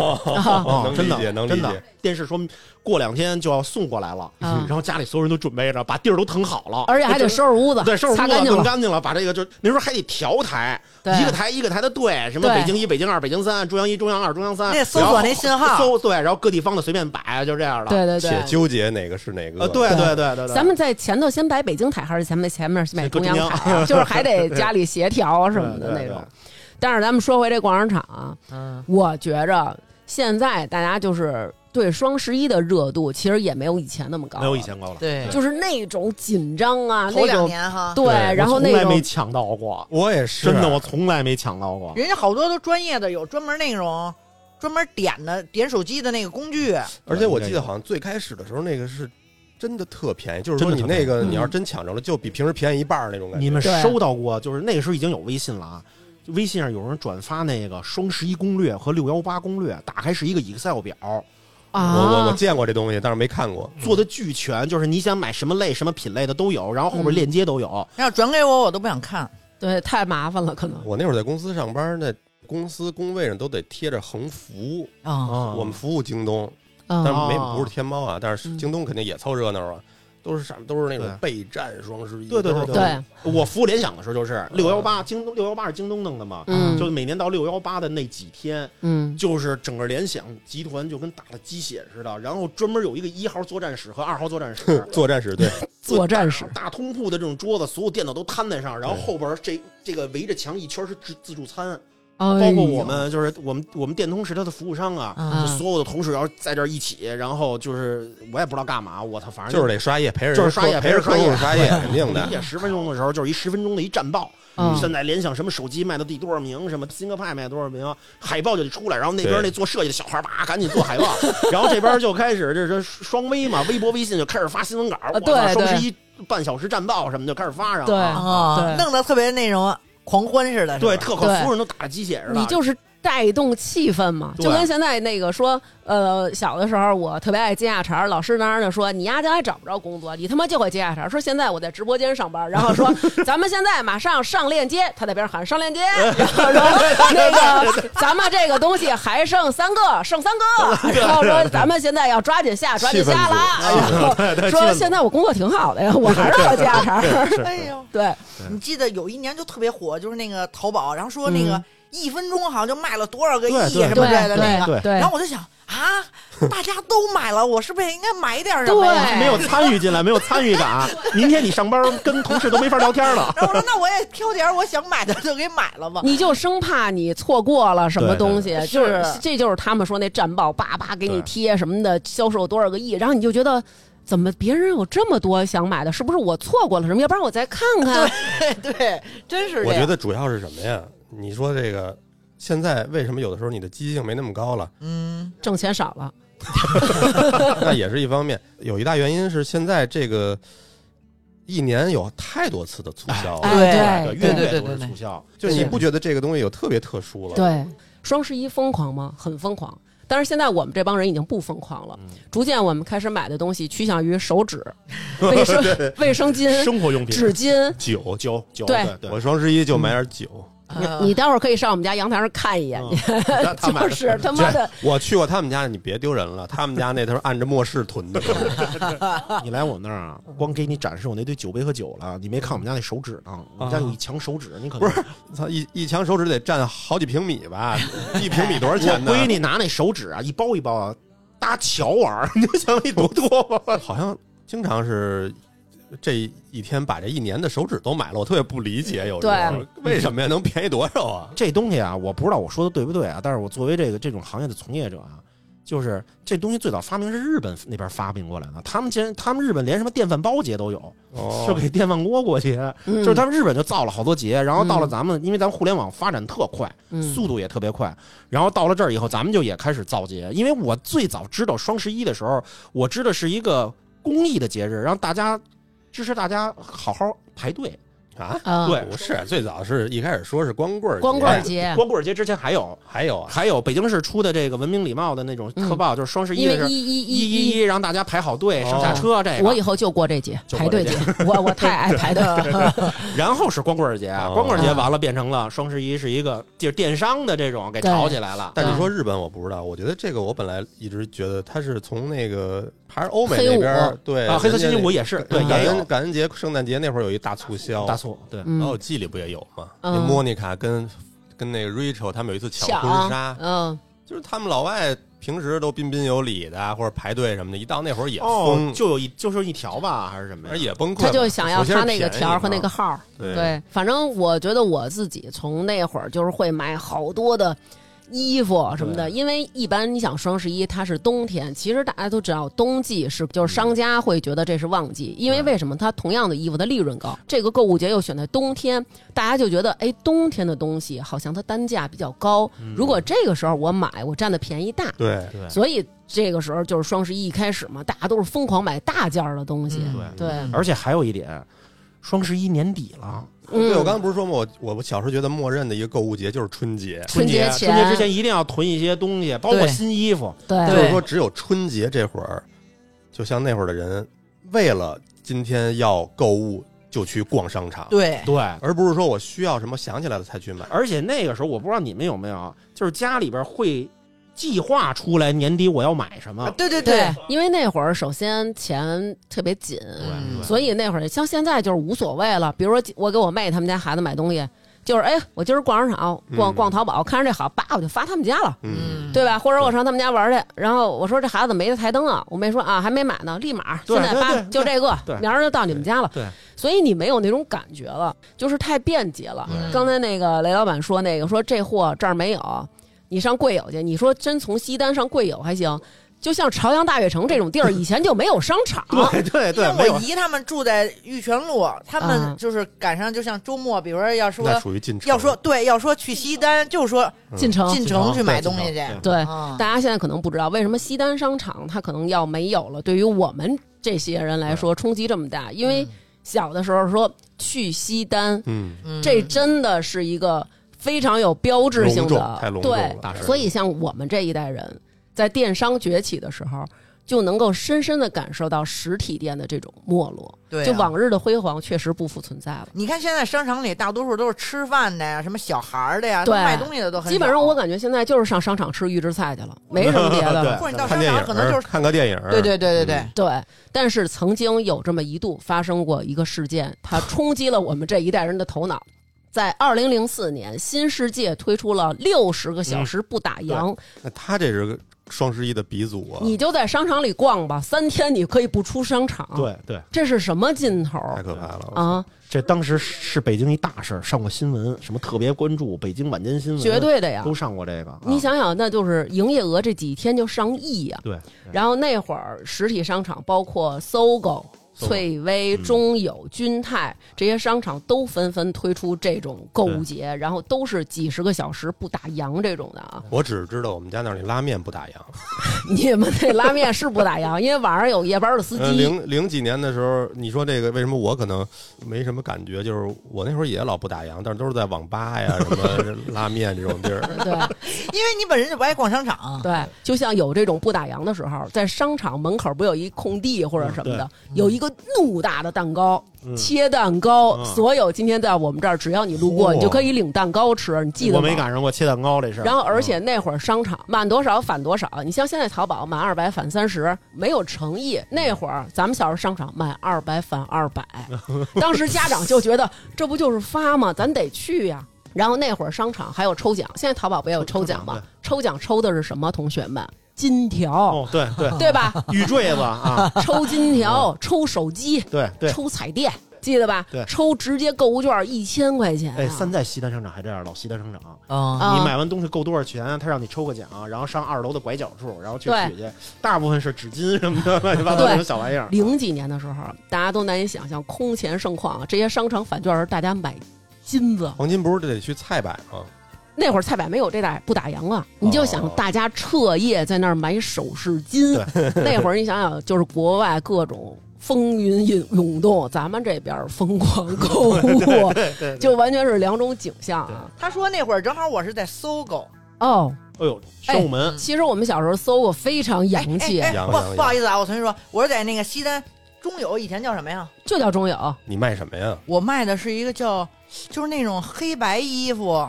真的理解，能理真的解。电视说过两天就要送过来了，嗯然后家里所有人都准备着，把地儿都腾好了，而且还得收拾屋子，对，收拾屋子擦干净了。弄干净了，把这个就那时候还得调台，对一个台一个台的对，什么北京一、北京二、北京三、中央一、中央二、中央三，那搜索那信号然后搜对，然后各地方的随便摆，就这样的。对对对且，纠结哪个是哪个。呃，对对对对对，咱们在前头先摆北京台，还是咱们前面买中央台啊？就是还得家里协调啊什么的那种。但是咱们说回这逛商场啊，嗯，我觉着现在大家就是对双十一的热度，其实也没有以前那么高，没有以，前高了。对，就是那种紧张啊，头两年哈，对，然后那从来没抢到过，我也是，真的，我从来没抢到过。人家好多都专业的，有专门那种专门点的点手机的那个工具，而且我记得好像最开始的时候那个是真的特便宜，就是说你那个嗯你要真抢着了，就比平时便宜一半儿那种感觉。你们收到过？就是那个时候已经有微信了啊，微信上有人转发那个双十一攻略和六幺八攻略，打开是一个 Excel 表，啊，我我我见过这东西，但是没看过。做的巨全，就是你想买什么类、什么品类的都有，然后后边嗯链接都有。要转给我我都不想看。对太麻烦了，可能我那会儿在公司上班，那公司工位上都得贴着横幅，啊，啊我们服务京东，嗯但是没哦。不是天猫啊，但是嗯。京东肯定也凑热闹啊，都是上都是那种备战双十一，对对对对，我服务联想的时候就是六幺八，京东六幺八是京东弄的嘛，嗯。就每年到六幺八的那几天，嗯。就是整个联想集团就跟打了鸡血似的，然后专门有一个一号作战室和二号作战室，作战室，对，作战室大通铺的这种桌子，所有电脑都摊在上，然后后边这这个围着墙一圈是自自助餐，包包括我们就是我们我们电通是他的服务商啊，嗯就所有的同事要在这儿一起，然后就是我也不知道干嘛，我操，反正就是得刷夜，陪着人就是刷夜陪着客陪着户刷夜，肯定的理。解十分钟的时候，就是一十分钟的一战报。嗯现在联想什么手机卖到第多少名，什么新科派卖多少名，海报就得出来，然后那边对那做设计的小孩叭赶紧做海报，然后这边就开始这是双微嘛，微博、微信就开始发新闻稿，我操对双十一半小时战报什么就开始发上，对啊，对弄得特别那种狂欢似的，对，特可所有人都打鸡血似的，你就是带动气氛嘛，就跟现在那个说，呃，小的时候我特别爱接下茬儿，老师当时就说你丫将来找不着工作，你他妈就会接下茬儿。说现在我在直播间上班，然后说 咱们现在马上上链接，他在边上喊上链接，然后说那个咱们这个东西还剩三个，剩三个，然后说咱们现在要抓紧下，抓紧下了。啊，然后说现在我工作挺好的呀，我还是要接下茬儿。哎呦，对，你记得有一年就特别火，就是那个淘宝，然后说那个嗯一分钟好像就卖了多少个亿什么之类的那个，对对然后我就想啊，大家都买了，我是不是也应该买点什么呀？对没有参与进来，没有参与感。明天你上班跟同事都没法聊天了。然后我说那我也挑点我想买的就给买了吧。你就生怕你错过了什么东西，对就是是这就是他们说那战报叭叭给你贴什么的，销售多少个亿，然后你就觉得。怎么别人有这么多想买的？是不是我错过了什么？要不然我再看看。对对，真是。我觉得主要是什么呀？你说这个现在为什么有的时候你的积极性没那么高了？嗯，挣钱少了，那也是一方面，有一大原因是现在这个一年有太多次的促销了，哎对，对越来越多对对对对的促销。就你不觉得这个东西有特别特殊了？对，双十一疯狂吗？很疯狂。但是现在我们这帮人已经不疯狂了，逐渐我们开始买的东西趋向于手纸、卫生卫生巾、生活用品、纸巾。酒，酒酒，对对我双十一就买点酒。呃你待会儿可以上我们家阳台上看一眼，就是他妈的，我去过他们家，你别丢人了。他们家那头按着末世囤的，你来我们那儿啊，光给你展示我那堆酒杯和酒了，你没看我们家那手指呢？我们家有一墙手指，你可不是操一一墙手指得占好几平米吧？一平米多少钱呢？闺女拿那手指啊，一包一包啊，搭桥玩儿，你就想那多多吧？好像经常是这一天把这一年的手指都买了，我特别不理解，有时候为什么呀？能便宜多少啊？这东西啊，我不知道我说的对不对啊，但是我作为这个这种行业的从业者啊，就是这东西最早发明是日本那边发明过来的，他们竟然他们日本连什么电饭煲节都有，哦就给电饭锅过节，嗯就是他们日本就造了好多节，然后到了咱们，因为咱们互联网发展特快，嗯速度也特别快，然后到了这儿以后，咱们就也开始造节。因为我最早知道双十一的时候，我知道是一个公益的节日，让大家支持大家好好排队。啊，啊对。不是，最早是一开始说是光棍儿节。光棍儿节，光棍儿节之前还有。还有啊，还有北京市出的这个文明礼貌的那种特报，就是双十一因为的是一一一。一一一，让大家排好队哦。上下车这个。我以后就过这节就过这排队节，我我太爱排队。了。然后是光棍儿节，哦。光棍儿节完了变成了双十一是一个就是电商的这种给炒起来了。但你说日本我不知道，我觉得这个我本来一直觉得它是从那个还是欧美那边儿对啊，黑色星期五也也是对感有。恩感恩节、圣诞节那会儿有一大促销，大促对。嗯然后季里不也有吗？嗯那莫妮卡跟跟那个 Rachel 他们有一次抢婚纱，嗯，就是他们老外平时都彬彬有礼的，或者排队什么的，一到那会儿也哦疯，，就有一就是一条吧，还是什么呀而？也崩溃嘛。他就想要首先是他那个便宜条儿和那嘛个号儿。对对，反正我觉得我自己从那会儿就是会买好多的衣服什么的，因为一般你想双十一它是冬天，其实大家都知道冬季是就是商家会觉得这是旺季，因为为什么？它同样的衣服的利润高，这个购物节又选在冬天，大家就觉得哎冬天的东西好像它单价比较高，如果这个时候我买，我占的便宜大，对。对。所以这个时候就是双十一一开始嘛，大家都是疯狂买大件儿的东西，嗯。对，而且还有一点，双十一年底了，对，我嗯刚刚不是说吗？我我我小时候觉得默认的一个购物节就是春节，春节春节之前一定要囤一些东西，包括新衣服。对就是说只有春节这会儿，就像那会儿的人，为了今天要购物就去逛商场，对，对，而不是说我需要什么想起来了才去买。而且那个时候我不知道你们有没有，就是家里边会计划出来年底我要买什么。对对对，因为那会儿首先钱特别紧，嗯所以那会儿像现在就是无所谓了。比如说我给我妹他们家孩子买东西，就是哎，我今儿逛商场，逛嗯逛淘宝，看着这好，叭我就发他们家了。嗯，对吧？或者我上他们家玩去，然后我说这孩子没台灯啊，我妹说啊还没买呢，立马现在发就这个，明儿就到你们家了。对，所以你没有那种感觉了，就是太便捷了。嗯刚才那个雷老板说那个说这货这儿没有，你上贵友去，你说真从西单上贵友还行。就像朝阳大悦城这种地儿，以前就没有商场。对 对对，没有像我姨他们住在玉泉路，他啊们就是赶上，就像周末，比如说要说属于进城。要说对，要说去西单，就说进城进城去买东西去。对，啊大家现在可能不知道为什么西单商场它可能要没有了。对于我们这些人来说，冲击这么大，因为小的时候说去西单，嗯，嗯这真的是一个非常有标志性的对所以像我们这一代人，在电商崛起的时候，就能够深深的感受到实体店的这种没落。对啊就往日的辉煌确实不复存在了。你看现在商场里大多数都是吃饭的呀，什么小孩儿的呀，对卖东西的都很。基本上我感觉现在就是上商场吃预制菜去了，没什么别的。或者你到商场可能就是看个电影，对对对对对，对，但是曾经有这么一度发生过一个事件，它冲击了我们这一代人的头脑。在二零零四年，新世界推出了六十个小时不打烊，那他这是个双十一的鼻祖啊，你就在商场里逛吧，三天你可以不出商场。，对对，这是什么劲头太可怕了！啊？这当时是北京一大事儿，上过新闻，什么特别关注北京晚间新闻，绝对的呀！都上过这个。啊你想想，那就是营业额这几天就上亿呀、对，然后那会儿实体商场包括搜狗、翠微、嗯中友、君泰这些商场都纷纷推出这种购物节，然后都是几十个小时不打烊这种的啊。我只知道我们家那里拉面不打烊。你们那拉面是不打烊，因为晚上有夜班的司呃，机。零零几年的时候，你说这个为什么我可能没什么感觉？就是我那会儿也老不打烊，但是都是在网吧呀、什么拉面这种地儿。对因为你本身就不爱逛商场，对，就像有这种不打烊的时候，在商场门口不有一空地或者什么的，有一个怒大的蛋糕，嗯切蛋糕，嗯所有今天在我们这儿，只要你路过，嚯你就可以领蛋糕吃，你记得我吗？没赶上过切蛋糕这事儿。然后，而且那会儿商场满多少返多少，你像现在淘宝满二百返三十，没有诚意。那会儿咱们小时候商场满二百返二百，当时家长就觉得这不就是发吗？咱得去呀。然后那会儿商场还有抽奖，现在淘宝不也有抽奖吗？抽奖抽的是什么？同学们，金条，哦，对对，对吧？玉坠子啊，抽金条，抽手机，对对。抽彩电，记得吧？对抽直接购物券一千块钱、啊。哎，三在西单商场还这样，老西单商场，你买完东西够多少钱，他让你抽个奖，然后上二楼的拐角处，然后去取去，大部分是纸巾什么的乱七八糟对那种小玩意儿。零几年的时候，大家都难以想象，空前盛况啊！这些商场返券是，大家买金子。黄金不是得去菜百吗？那会儿菜百没有这打不打烊啊，你就想大家彻夜在那儿买首饰金。那会儿你想想，就是国外各种风云涌涌动，咱们这边儿疯狂购物，就完全是两种景象啊。他说那会儿正好我是在搜狗，哦，哎呦，商务门，其实我们小时候搜过，非常洋气，哎哎不洋洋不好意思啊，我重新说，我是在那个西单中友，以前叫什么呀？就叫中友。你卖什么呀？我卖的是一个叫，就是那种黑白衣服，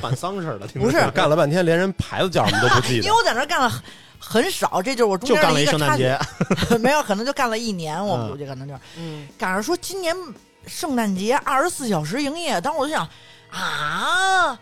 办丧事儿的，听不是。干了半天，连人牌子叫什么都不记得。因为。我在那儿干了很很少，这就是我中间就干了一个插圣诞节，没有，可能就干了一年，我嗯。估计可能就是。嗯，赶上说今年圣诞节二十四小时营业，当时我就想啊，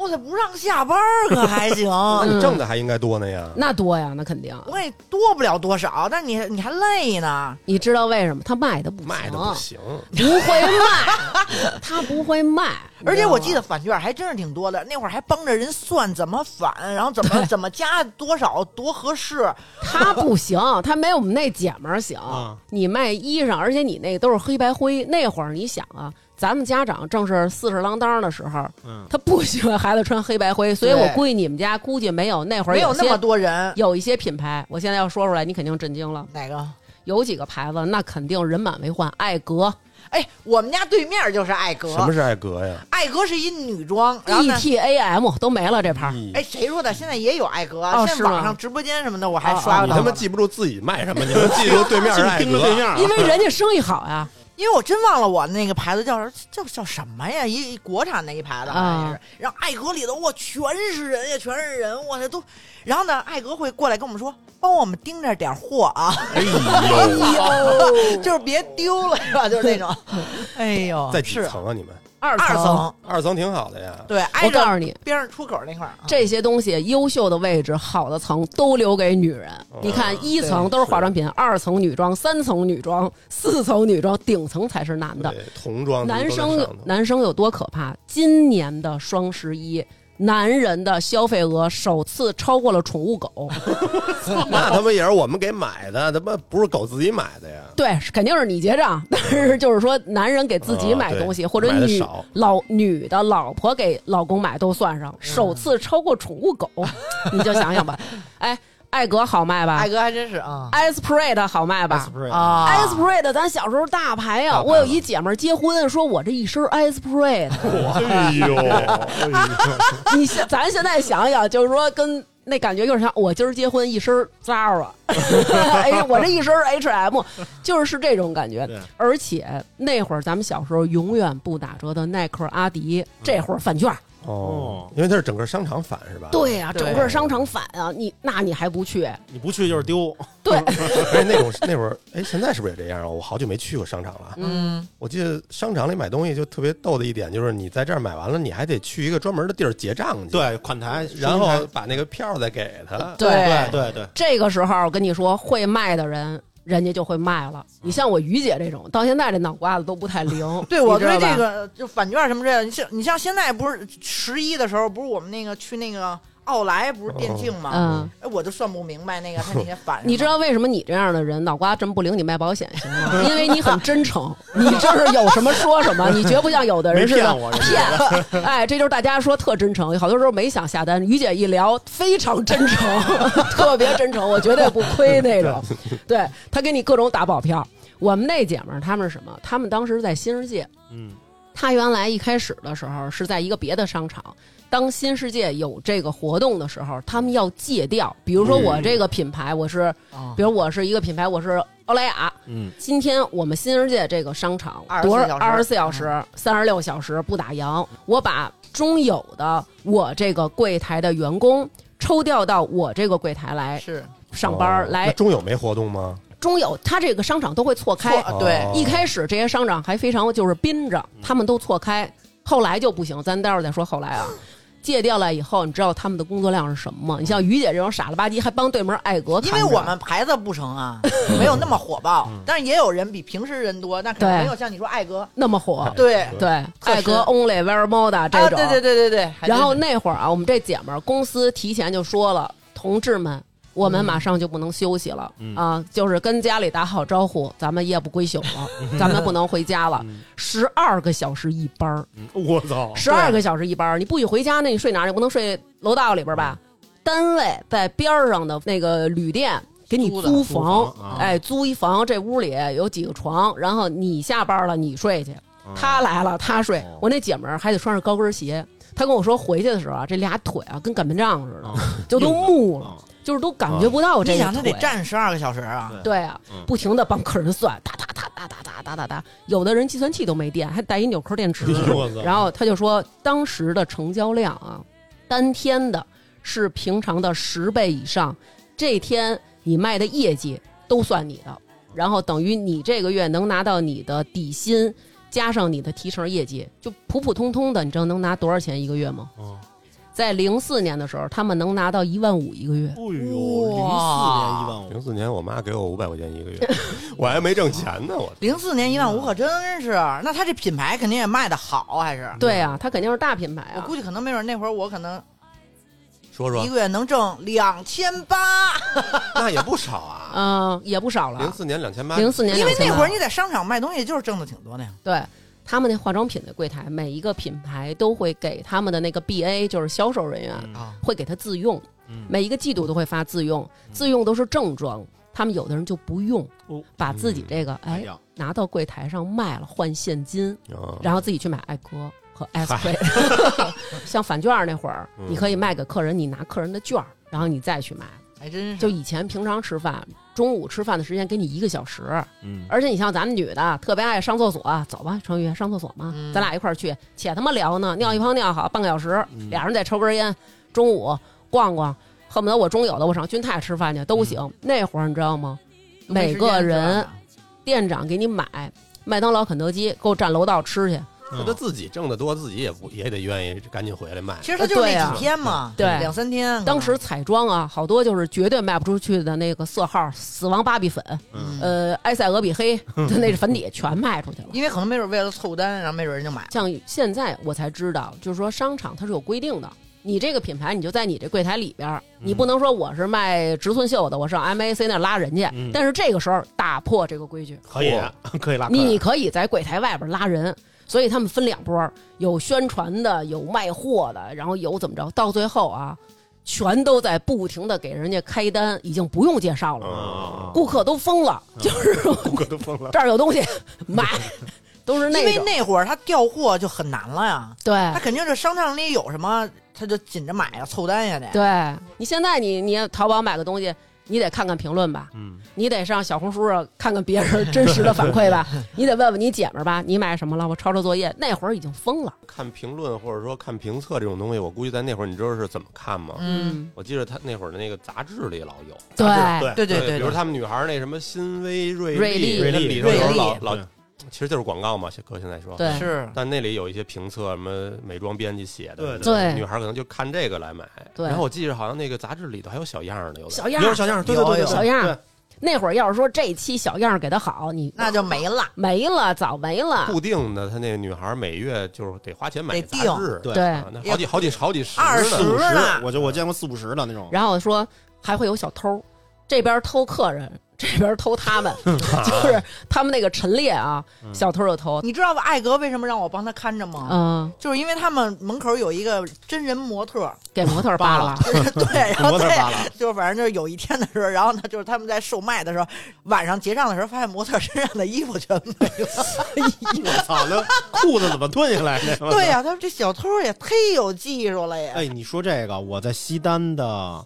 我这不让下班儿可还行，那你挣的还应该多呢呀。那多呀，那肯定。我也多不了多少，但你你还累呢。你知道为什么他卖的不卖的不行，不会卖，他不会卖。而且我记得得返券还真是挺多的，那会儿还帮着人算怎么返，然后怎么怎么加多少多合适。他不行，他没我们那姐们儿行。啊你卖衣裳，而且你那个都是黑白灰。那会儿你想啊，咱们家长正是四十郎当的时候，嗯，他不喜欢孩子穿黑白灰，所以我估计你们家估计没有那会儿些没有那么多人，有一些品牌，我现在要说出来，你肯定震惊了。哪个？有几个牌子，那肯定人满为患。艾格、哎，我们家对面就是艾格，什么是艾格呀？艾格是一女装，然后？ETAM 都没了这牌哎，谁说的？现在也有艾格，现在网上直播间什么的，我还刷到了。你他妈记不住自己卖什么，你们记 住对面是艾格盯着。对面啊，因为人家生意好呀，因为我真忘了我那个牌子叫叫叫什么呀？一一国产的一牌子好像也是。然后艾格里头哇，全是人呀，全是人，我，这都。然后呢，艾格会过来跟我们说，帮我们盯着点货啊，哎呦，就是别丢了，是吧？就是那种。哎呦，在几是层啊？你们二二层，二层挺好的呀。对，挨我告诉着你，边上出口那块儿。啊这些东西优秀的位置、好的层都留给女人。你看，一层都是化妆品，二层女装，三层女装，四层女装，顶层才是男的。对，童装男生男生有多可怕？今年的双十一，男人的消费额首次超过了宠物狗。那他妈也是我们给买的，他妈不是狗自己买的呀。对，肯定是你结账，但是就是说，男人给自己买东西，或者女老女的老婆给老公买都算上，首次超过宠物狗，你就想想吧。哎，艾格好卖吧？艾格还真是啊。E s p r e t 好卖吧？Esprit 啊。E s p r e t 咱小时候大牌呀、大牌我有一姐们儿结婚，说我这一身 e s p r e t 哎呦，哎呦。你现咱现在想想，就是说跟那感觉就是像，我今儿结婚一身 Zara，哎，我这一身 H&M，就是是这种感觉。而且那会儿咱们小时候永远不打折的耐克、阿迪，这会儿返券。哦，因为它是整个商场返是吧？对呀、对整个商场返啊，你那你还不去？你不去就是丢，对，哎，那种那会儿，哎，现在是不是也这样啊？我好久没去过商场了。嗯，我记得商场里买东西就特别逗的一点，就是你在这儿买完了，你还得去一个专门的地儿结账去，，对，款台，然后把那个票再给他。对对对对，这个时候我跟你说，会卖的人。人家就会卖了。你像我于姐这种，到现在这脑瓜子都不太灵。对我对这个就返券什么之类的，你像你像现在不是十一的时候，不是我们那个去那个奥莱不是电竞吗？嗯，哎，我就算不明白那个他那些反。你知道为什么你这样的人脑瓜这么不灵？你卖保险行吗？因为你很真诚，你就是有什么说什么，你绝不像有的人似的没骗我骗。哎，这就是大家说特真诚，好多时候没想下单。于姐一聊非常真诚，特别真诚，我绝对不亏那种。对他给你各种打保票。我们那姐们儿她们是什么？她们当时在新世界，嗯她原来一开始的时候是在一个别的商场。当新世界有这个活动的时候，他们要戒掉。比如说我这个品牌，我是，啊比如我是一个品牌，我是欧莱雅。嗯今天我们新世界这个商场24多少小时二十四小时、三十六小时不打烊，我把中有的我这个柜台的员工抽调到我这个柜台来是上班，哦来中友没活动吗？中友，他这个商场都会错开。错对哦一开始这些商场还非常就是宾着，他们都错开，后来就不行。咱待会儿再说后来啊。戒掉了以后，你知道他们的工作量是什么吗？你像于姐这种傻了吧唧，还帮对门艾格，因为我们牌子不成啊，没有那么火爆，但是也有人比平时人多，那肯定没有像你说艾格。那么火，对。对，特艾格 Only Very Moda 这啊，种，对对对对对。然后那会儿啊，我们这姐们儿公司提前就说了，同志们，我们马上就不能休息了、嗯。啊，就是跟家里打好招呼，咱们夜不归宿了，咱们不能回家了，十二个小时一班儿，嗯我操，十二个小时一班儿，你不许回家，那你睡哪儿？你不能睡楼道里边儿吧？单位在边儿上的那个旅店。给你租房，哎，租一房，这屋里有几个床，然后你下班了你睡去，他来了他睡。哦。我那姐们儿还得穿着高跟鞋，她跟我说回去的时候啊，这俩腿啊跟擀面杖似的，啊就都木了，啊就是都感觉不到这个你想他得。站十二个小时啊，对啊嗯，不停的帮客人算，哒哒哒哒哒哒哒哒哒，有的人计算器都没电，还带一纽扣电池。然后他就说，当时的成交量啊，单天的是平常的十倍以上，这天你卖的业绩都算你的，然后等于你这个月能拿到你的底薪。加上你的提成业绩，就普普通通的，你知道能拿多少钱一个月吗？哦在零四年的时候，他们能拿到一万五一个月。哎呦，零四年一万五，零四年我妈给我五百块钱一个月，我还没挣钱呢，我零四年一万五可真是，那他这品牌肯定也卖的好，还是？对啊，他肯定是大品牌啊。我估计可能没准那会儿我可能说说一个月能挣两千八，那也不少啊，嗯、也不少了。零四年两千八，零四年因为那会儿你在商场卖东西就是挣的挺多的呀。对他们那化妆品的柜台，每一个品牌都会给他们的那个 BA，就是销售人员，会给他自用，嗯。每一个季度都会发自用，自用都是正装。他们有的人就不用，哦。把自己这个哎哎，拿到柜台上卖了换现金，啊然后自己去买爱歌和 S K。像返券那会儿，嗯。你可以卖给客人，你拿客人的券儿，然后你再去买。还真是。就以前平常吃饭，中午吃饭的时间给你一个小时，嗯，而且你像咱们女的，特别爱上厕所，走吧，成宇上厕所嘛？嗯咱俩一块儿去，且他妈聊呢，尿一泡尿好半个小时，嗯俩人再抽根烟，中午逛逛，恨不得我中有的我上君泰吃饭去都行。嗯那会儿你知道吗？每个人店长给你买麦当劳、肯德基，给我站楼道吃去。那他自己挣得多，自己也不也得愿意赶紧回来卖。其实他就是那几天嘛，对两三天。当时彩妆啊，好多就是绝对卖不出去的那个色号，死亡芭比粉，嗯呃，埃塞俄比黑的那粉底全卖出去了。因为可能没准为了凑单，然后没准人就买。像现在我才知道，就是说商场它是有规定的，你这个品牌你就在你这柜台里边，你不能说我是卖植村秀的，我上 MAC 那拉人家。嗯但是这个时候打破这个规矩，可以 可以拉你可以在柜台外边拉人。所以他们分两波儿，有宣传的，有卖货的，然后有怎么着，到最后啊，全都在不停的给人家开单，已经不用介绍了，啊，顾客都疯了，就是说顾客都疯了，这儿有东西买，都是那因为那那会儿他调货就很难了呀，对。他肯定是商场里有什么，他就紧着买呀，凑单呀得。对。你现在你你淘宝买个东西，你得看看评论吧，嗯，你得上小红书上看看别人真实的反馈吧，你得问问你姐们儿吧，你买什么了？我抄抄作业。那会儿已经疯了，看评论或者说看评测这种东西，我估计在那会儿你知道是怎么看吗？嗯，我记得他那会儿的那个杂志里老有。对对对对对对，比如他们女孩儿那什么新薇瑞瑞丽那里头有瑞丽老老对，其实就是广告嘛，哥现在说。对。是。但那里有一些评测，什么美妆编辑写的，对对。女孩可能就看这个来买。对。然后我记着好像那个杂志里头还有小样儿的，有的小样儿。有小样儿，对对对小样儿。对。那会儿要是说这期小样儿给他好，你那就没了。没了，早没了。固定的，他那个女孩每月就是得花钱买得杂志，定对。啊那好几好几好几十二呢。十呢我就我见过四五十的那种。然后说还会有小偷，这边偷客人，这边偷他们，就是他们那个陈列啊，小偷就偷。你知道吧？艾格为什么让我帮他看着吗？嗯，就是因为他们门口有一个真人模特，给模特扒了，对，然后对模特扒了，就是反正就是有一天的时候，然后呢，就是他们在售卖的时候，晚上结账的时候，发现模特身上的衣服全没了。我操，那裤子怎么褪下来的？对呀、他说这小偷也忒有技术了呀。哎，你说这个，我在西单的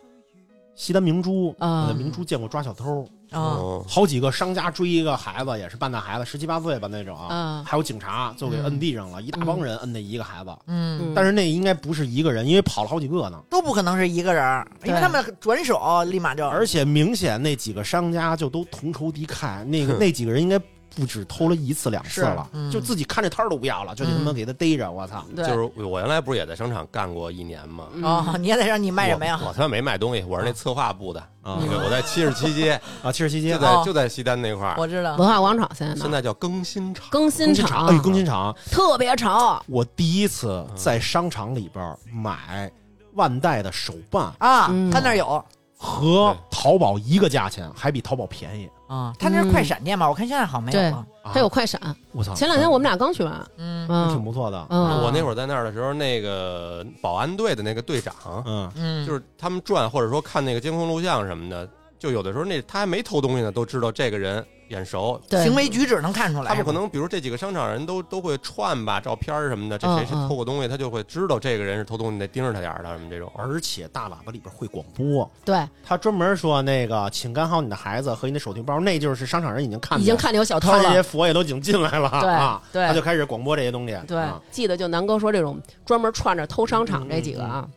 西单明珠，啊我在明珠见过抓小偷，啊，哦。好几个商家追一个孩子，也是半大孩子，十七八岁吧那种，嗯。还有警察就给摁地上了，一大帮人摁那一个孩子，嗯，嗯。但是那应该不是一个人，因为跑了好几个呢，都不可能是一个人儿，因为对。他们转手立马就而且明显那几个商家就都同仇敌忾，那个 那几个人应该。不止偷了一次两次了，嗯。就自己看这摊儿都不要了，就得他妈给他逮着！我操！对，就是我原来不是也在商场干过一年吗？嗯哦，你也得让你卖什么呀？我我他妈没卖东西，我是那策划部的。啊那个我在七十七街，啊，七十七街。就在哦。就在西单那块儿，我知道，文化广场现在现在叫更新厂。更新更场，哎，更新场，特别潮，我第一次在商场里边买万代的手办，啊，嗯。他那儿有和淘宝一个价钱，还比淘宝便宜。啊，他那是快闪店吧？我看现在好像没有对了。他有快闪。我操！前两天我们俩刚去完，嗯挺嗯不错的。嗯，我那会儿在那儿的时候，那个保安队的那个队长，嗯，嗯，就是他们转或者说看那个监控录像什么的，就有的时候那他还没偷东西呢，都知道这个人眼熟。对行为举止能看出来。他们可能比如这几个商场人都都会串吧照片什么的，这谁谁嗯嗯偷过东西，他就会知道这个人是偷东西，得盯着他点儿的什么这种。而且大喇叭里边会广播，对，他专门说那个，请看好你的孩子和你的手提包，那就是商场人已经看见已经看见有小偷他这些了。佛爷都已经进来了，对啊，对他就开始广播这些东西，对啊，记得就南哥说这种专门串着偷商场这几个啊，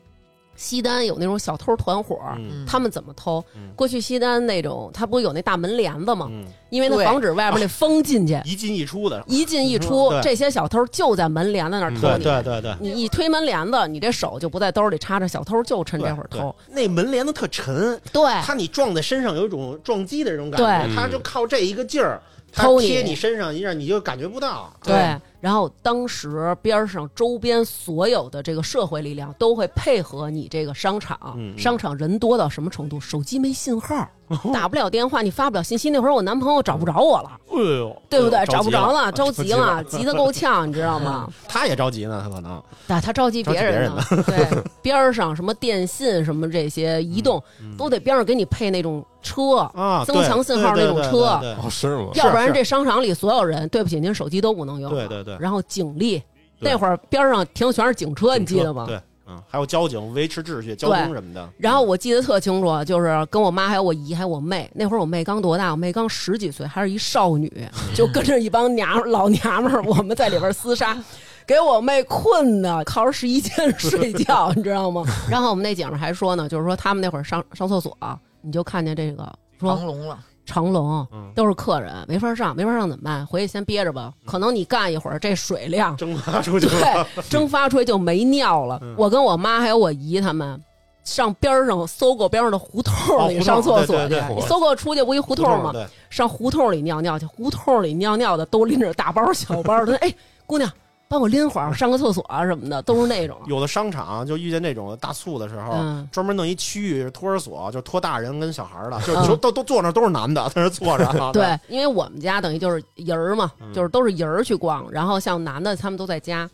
西单有那种小偷团伙，嗯。他们怎么偷？嗯？过去西单那种，他不有那大门帘子吗？嗯，因为他防止外边那风进去，一进一出的，一进一出嗯，这些小偷就在门帘子那儿偷对你。对对对。你一推门帘子，你这手就不在兜里插着，小偷就趁这会儿偷。那门帘子特沉，对，他你撞在身上有一种撞击的这种感觉，他就靠这一个劲儿，他偷贴你身上一下，你就感觉不到。对，然后当时边上周边所有的这个社会力量都会配合你这个商场，商场人多到什么程度？手机没信号，打不了电话，你发不了信息。那会儿我男朋友找不着我了，哎呦，对不对？哎找不着了，着着急了，急得够呛，你知道吗？他也着急呢，他可能但他着急别人呢，对，边上什么电信什么这些移动都得边上给你配那种车啊，增强信号那种车，是吗？要不然这商场里所有人，对不起，您手机都不能用。对对对然后警力，对那会儿边上停的全是警车，你记得吗？对，嗯，还有交警维持秩序、交通什么的。然后我记得特清楚，就是跟我妈还有我姨还有我妹，那会儿我妹刚多大？我妹刚十几岁，还是一少女，就跟着一帮娘老娘们儿，我们在里边厮杀，给我妹困的，靠着试衣间睡觉，你知道吗？然后我们那姐们儿还说呢，就是说他们那会儿上上厕所、你就看见这个说长龙了，长龙嗯都是客人，没法上，没法上怎么办？回去先憋着吧，可能你干一会儿，这水量蒸发出去了，对，蒸发出去就没尿了。嗯我跟我妈还有我姨他们上边上搜狗边上的胡同里上厕所去，搜狗出去不一胡同吗？上胡同里尿尿去，胡同里尿尿的都拎着大包小包的，哎，姑娘。帮我拎会儿，上个厕所啊什么的，都是那种。有的商场就遇见那种大促的时候，嗯专门弄一区域托儿所，就托大人跟小孩儿的，就都都坐那都是男的，在那坐着啊。对，因为我们家等于就是人儿嘛，嗯就是都是人儿去逛，然后像男的他们都在家，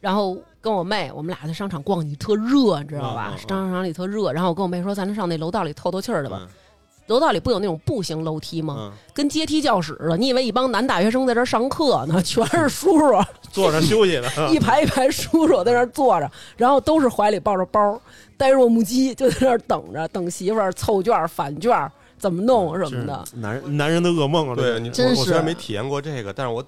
然后跟我妹，我们俩在商场逛，你特热，你知道吧嗯嗯？嗯商场里特热，然后我跟我妹说，咱上那楼道里透透气儿去吧。嗯楼道里不有那种步行楼梯吗？嗯，跟阶梯教室似的。你以为一帮男大学生在这儿上课呢？全是叔叔，坐着休息呢。一排一排叔叔在那儿坐着，然后都是怀里抱着包，呆若木鸡，就在那儿等着，等媳妇儿凑卷儿返卷儿，怎么弄什么的。男人男人的噩梦啊！对你，真是我我虽然没体验过这个，但是我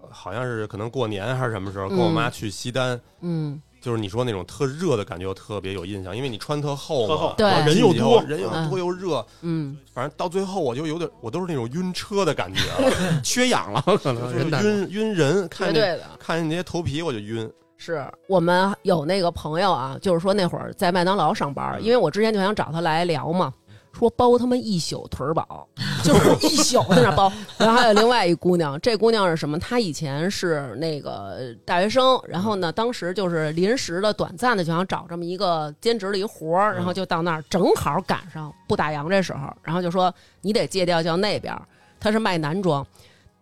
呃好像是可能过年还是什么时候，跟我妈去西单，嗯，就是你说那种特热的感觉，我特别有印象，因为你穿特厚嘛特厚，对然后人又多，人又嗯多又热，嗯，反正到最后我就有点，我都是那种晕车的感觉啊，缺氧了，可能就是晕晕人，看对的。看见那些头皮我就晕，是我们有那个朋友啊，就是说那会儿在麦当劳上班，因为我之前就想找他来聊嘛。说包他妈一宿腿儿饱，就是一宿在那包。然后还有另外一姑娘，这姑娘是什么？她以前是那个大学生，然后呢，当时就是临时的、短暂的，就想找这么一个兼职的一活儿，然后就到那儿，正好赶上不打烊这时候，然后就说你得借调叫那边儿，他是卖男装，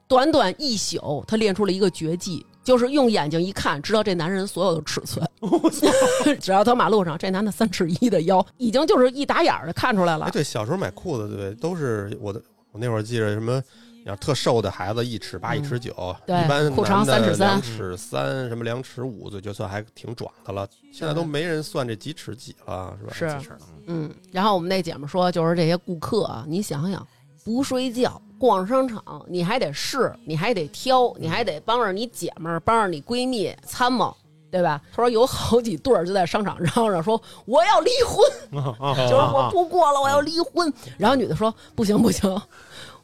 短短一宿，她练出了一个绝技。就是用眼睛一看，知道这男人所有的尺寸。只要走马路上，这男的三尺一的腰，已经就是一打眼儿就看出来了哎，。对，小时候买裤子，对，都是我的。我那会儿记着什么，要特瘦的孩子一尺八、一尺九，一般裤长三尺三两尺三，什么两尺五，就就算还挺壮的了。现在都没人算这几尺几了，是吧？是嗯，然后我们那姐们说，就是这些顾客啊，你想想，不睡觉逛商场，你还得试，你还得挑，你还得帮着你姐们儿，帮着你闺蜜参谋。对吧？他说有好几对儿就在商场嚷嚷说我要离婚，啊就是我不过了，我要离婚。然后女的说不行不行，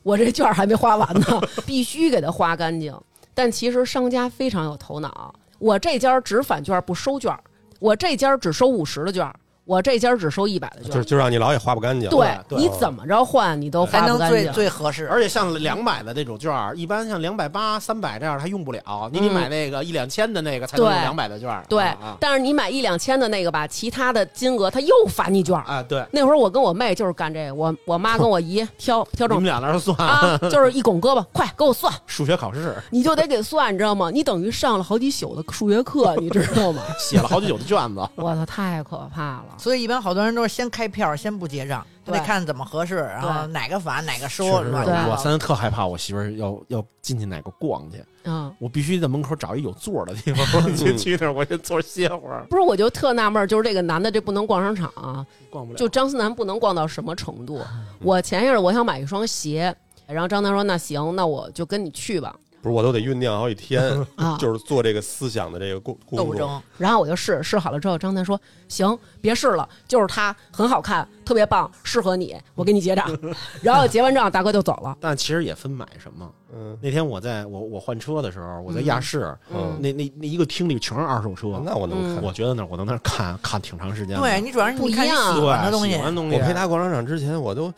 我这券儿还没花完呢，必须给他花干净。但其实商家非常有头脑，我这家只返券不收券儿，我这家只收五十的券儿，我这家只收一百的券就儿。就让你老也花不干净。对对你怎么着换你都还能最花不干净。最合适。而且像两百的那种券儿，一般像两百八、三百这样，它用不了，你得嗯买那个一两千的那个才能两百的券儿。对啊啊，但是你买一两千的那个吧，其他的金额他又返你券儿。啊，对，那会儿我跟我妹就是干这个，我我妈跟我姨挑挑正你们俩那儿算啊，就是一拱胳膊，快给我算，数学考试，你就得给算，你知道吗？你等于上了好几宿的数学课，你知道吗？写了好几宿的卷子。我操，太可怕了！所以一般好多人都是先开票，先不结账，对。得看怎么合适，然后哪个返哪个收，是，乱七八糟我三特害怕我媳妇儿要要进去哪个逛去，嗯，我必须在门口找一有座儿的地方，我去去那儿，我先坐歇会儿。不是，我就特纳闷儿，就是这个男的这不能逛商场啊，逛不了，就张思楠不能逛到什么程度？我前一阵儿我想买一双鞋，然后张楠说那行，那我就跟你去吧。不是我都得酝酿好几天，啊，就是做这个思想的这个工工作。斗争。然后我就试试好了之后，张楠说行，别试了，就是它很好看，特别棒，适合你，我给你结账。然后结完账，大哥就走了。但其实也分买什么。嗯，那天我在我我换车的时候，我在亚市，嗯那那那一个厅里全是二手车，那我能看。我觉得那我能那看看挺长时间。对你主要是你看你不一样喜欢的对，喜，欢的东西。我陪他逛商场之前，我都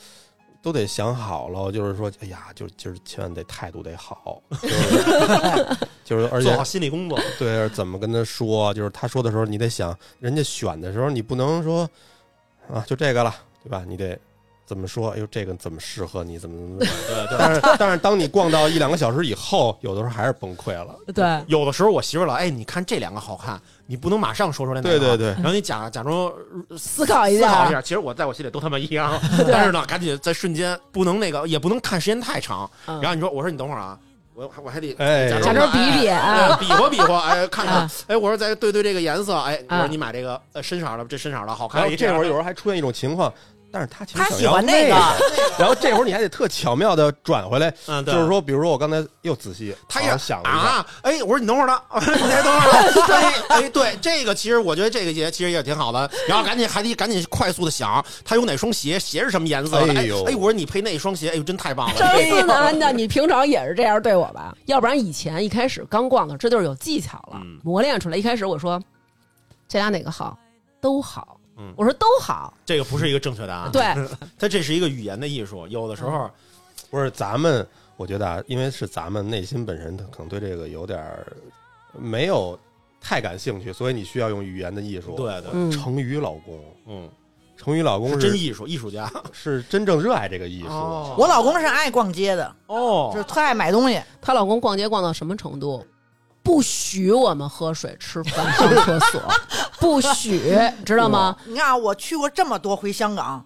都得想好了，就是说，哎呀，就就是千万得态度得好，就是就是而且做好心理工作。对怎么跟他说，就是他说的时候，你得想，人家选的时候，你不能说啊，就这个了，对吧？你得怎么说？哎呦，这个怎么适合你？怎么怎么？对对。但是但是，当你逛到一两个小时以后，有的时候还是崩溃了。对，有的时候我媳妇儿老，哎，你看这两个好看，你不能马上说出来那个。对对对然后你假假装 思考一下思考一下，其实我在我心里都他妈一样，但是呢，赶紧在瞬间不能那个，也不能看时间太长。嗯然后你说，我说你等会儿啊，我我还得哎假假装比比比划比划，哎，看看啊，哎，我说再对对这个颜色，哎，我啊说你买这个呃深色的，这深色的好然后看。这会儿有时候还出现一种情况，但是他其实他喜想要那欢那个，然后这会儿你还得特巧妙的转回来，嗯，对。就是说，比如说我刚才又仔细他也想了一下，啊，哎，我说你等会儿呢，你再等会儿呢，哎哎，对，这个其实我觉得这个鞋其实也挺好的，然后赶紧还得赶紧快速的想他有哪双鞋，鞋是什么颜色的，哎哎呦。哎，我说你配那双鞋，哎呦真太棒了，张思楠的，你平常也是这样对我吧？要不然以前一开始刚逛的，这就是有技巧了，嗯。磨练出来。一开始我说这俩哪个好，都好。嗯我说都好，这个不是一个正确答案，对，它这是一个语言的艺术，有的时候不是咱们，我觉得啊，因为是咱们内心本身可能对这个有点儿没有太感兴趣，所以你需要用语言的艺术。对对，嗯，成语老公，嗯，成语老公是是真艺术，艺术家是真正热爱这个艺术。哦我老公是爱逛街的，哦就是特爱买东西。她老公逛街逛到什么程度？不许我们喝水、吃饭、上厕所，不许，知道吗？你看啊，我去过这么多回香港，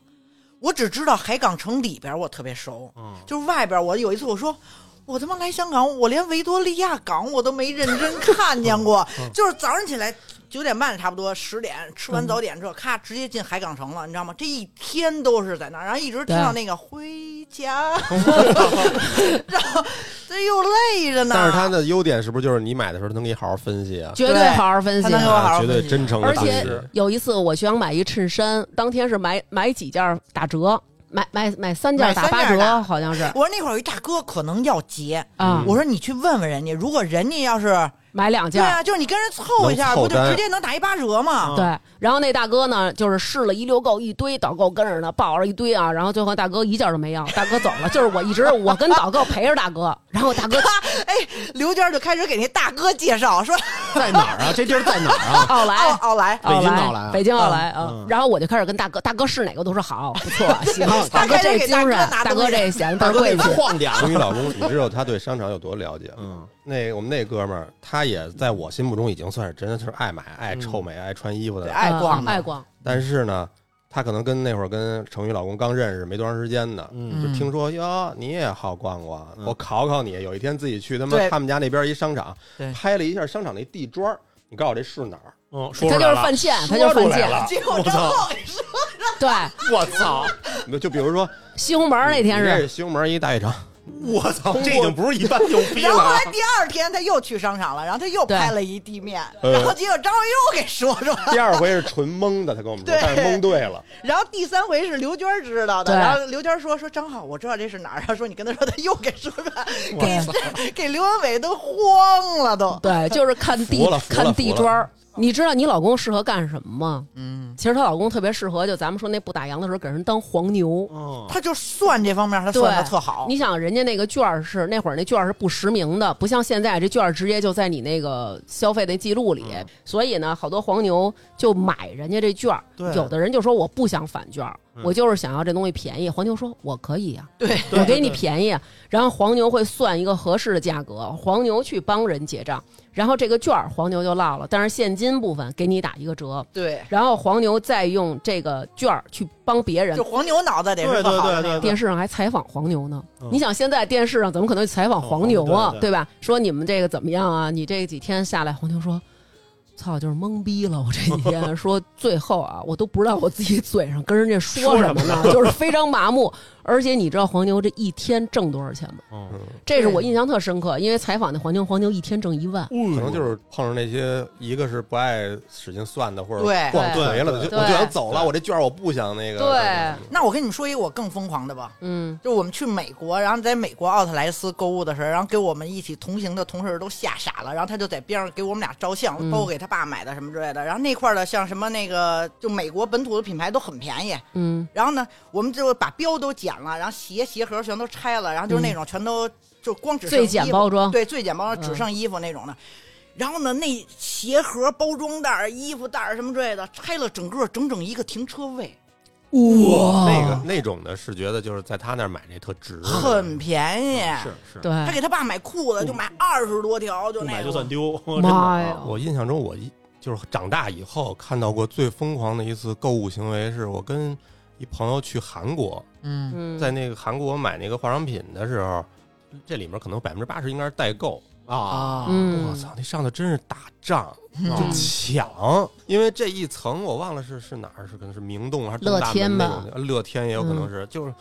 我只知道海港城里边我特别熟，嗯就是外边我有一次我说。我他妈来香港，我连维多利亚港我都没认真看见过。就是早上起来九点半差不多十点吃完早点之后，咔直接进海港城了，你知道吗？这一天都是在那儿，然后一直听到那个回家，然后这又累着呢。但是它的优点是不是就是你买的时候能给你好好分析啊？绝对对好好分析能。给我好好绝对真诚而且。有一次我想买一衬衫，当天是买买几件打折，买买买三件打八折，好像是我说那会儿有一大哥可能要结，啊。我说你去问问人家，如果人家要是买两件。对啊，就是你跟人凑一下，不就直接能打一八折吗？嗯对，然后那大哥呢，就是试了一溜够一堆导购跟着呢，抱着一堆啊，然后最后大哥一件都没要，大哥走了。就是我一直我跟导购陪着大哥，然后大哥 哎刘娟就开始给那大哥介绍，说 在哪儿啊？这地儿在哪儿啊？奥莱奥奥莱，北京奥莱啊北京奥莱嗯啊。然后我就开始跟大哥，大哥是哪个都说好，不错，行。大哥这精神，给大哥这显大哥给倍儿贵气。晃点儿。终于老公，你知道他对商场有多了解吗？嗯那我们那哥们儿，他也在我心目中已经算是真的是爱买、爱臭美、爱穿衣服的。爱逛爱逛，但是呢，他可能跟那会儿跟程宇老公刚认识没多长时间呢，嗯就听说哟，你也好逛逛，嗯我考考你。有一天自己去他妈他们家那边一商场对，拍了一下商场那地砖，你告诉我这是哪儿？嗯，说他出来了就是犯贱，他就是犯贱。了 结果之后你说，对，我操！就比如说西红门那天是西红门一大悦城，我操！这已经不是一般牛逼了啊然后后来。第二天他又去商场了，然后他又拍了一地面，呃然后结果张又给说说，第二回是纯蒙的，他跟我们说，对但是蒙对了。然后第三回是刘娟知道的，然后刘娟说说张浩，我知道这是哪儿，然后说你跟他说，他又给说说，给给刘文伟都慌了都。对，就是看地看地砖儿。你知道你老公适合干什么吗？嗯，其实她老公特别适合，就咱们说那不打烊的时候给人当黄牛。嗯，他就算这方面他算的特好，你想，人家那个券儿是那会儿那券儿是不实名的，不像现在这券儿直接就在你那个消费的记录里，嗯所以呢，好多黄牛就买人家这券儿。对有的人就说我不想返券我就是想要这东西便宜。黄牛说我可以呀、对我给你便宜啊。然后黄牛会算一个合适的价格，黄牛去帮人结账，然后这个券儿黄牛就落了，但是现金部分给你打一个折。对，然后黄牛再用这个券儿去帮别人就，黄牛脑子得对是特好的对对对那个。电视上还采访黄牛呢。嗯你想现在电视上怎么可能采访黄牛啊？哦对对对吧？说你们这个怎么样啊？你这几天下来，黄牛说。操，就是懵逼了！我这几天说，最后啊，我都不知道我自己嘴上跟人家说什么呢，就是非常麻木。而且你知道黄牛这一天挣多少钱吗？嗯，这是我印象特深刻，因为采访那黄牛，黄牛一天挣一万。可可能就是碰上那些，一个是不爱使劲算的，或者对。逛颓了的，就我就想走了，我这券我不想那个。对。那我跟你们说一个我更疯狂的吧，嗯，就是我们去美国，然后在美国奥特莱斯购物的时候，然后给我们一起同行的同事都吓傻了，然后他就在边上给我们俩照相，嗯。包括给他爸买的什么之类的。然后那块儿的像什么那个就美国本土的品牌都很便宜，嗯，然后呢，我们就把标都剪了，然后鞋鞋盒全都拆了，然后就是那种全都就光只剩最简衣服包装对，最简包装嗯只剩衣服那种的。然后呢，那鞋盒、包装袋儿、衣服袋儿什么之类的，拆了整个整整一个停车位，哇那个那种的是觉得就是在他那儿买那特值，很便宜。是是，对，他给他爸买裤子，就买二十多条，就不买就算丢。妈呀！我印象中，我一就是长大以后看到过最疯狂的一次购物行为，是我跟一朋友去韩国，嗯，嗯，在那个韩国买那个化妆品的时候，这里面可能百分之八十应该是代购。啊，啊，嗯，我操，那上头真是打仗，抢，因为这一层我忘了是是哪儿，是可能是明洞还是东大乐天吧门那种的，乐天也有可能是，就是。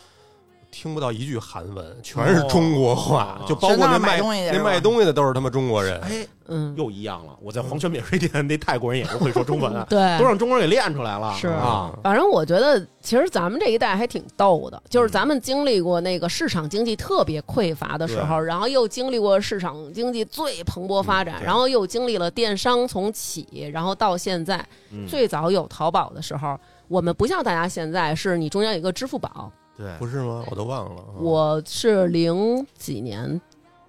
听不到一句韩文，全是中国话，哦。就包括那卖东西的那卖东西的都是他妈中国人。哎，嗯，又一样了。我在黄泉免税店，那泰国人也是会说中文啊，对，都让中国人给练出来了。是。啊，反正我觉得，其实咱们这一代还挺逗的，就是咱们经历过那个市场经济特别匮乏的时候，然后又经历过市场经济最蓬勃发展，嗯然后又经历了电商从起，然后到现在，嗯。最早有淘宝的时候，我们不像大家现在是你中间有一个支付宝，对，不是吗？我都忘了。嗯我是零几年。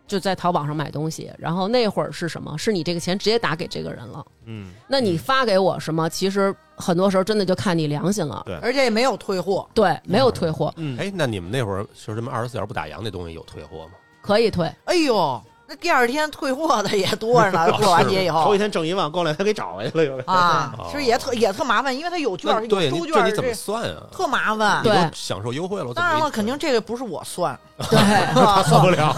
就在淘宝上买东西，然后那会儿是什么？是你这个钱直接打给这个人了。嗯，那你发给我什么？其实很多时候真的就看你良心了。对而且也没有退货，对，没有退货，嗯，哎，那你们那会儿是什么二十四小时不打烊那东西有退货吗？可以退。哎呦，那第二天退货的也多着呢，过完节以后头一天挣一万，过两天给找回去了，啊 哦，其实也特也特麻烦，因为他有券儿有那对，收你这你怎么算啊？特麻烦。你对享受优惠了，当然了，肯定这个不是我算，对，他算不了。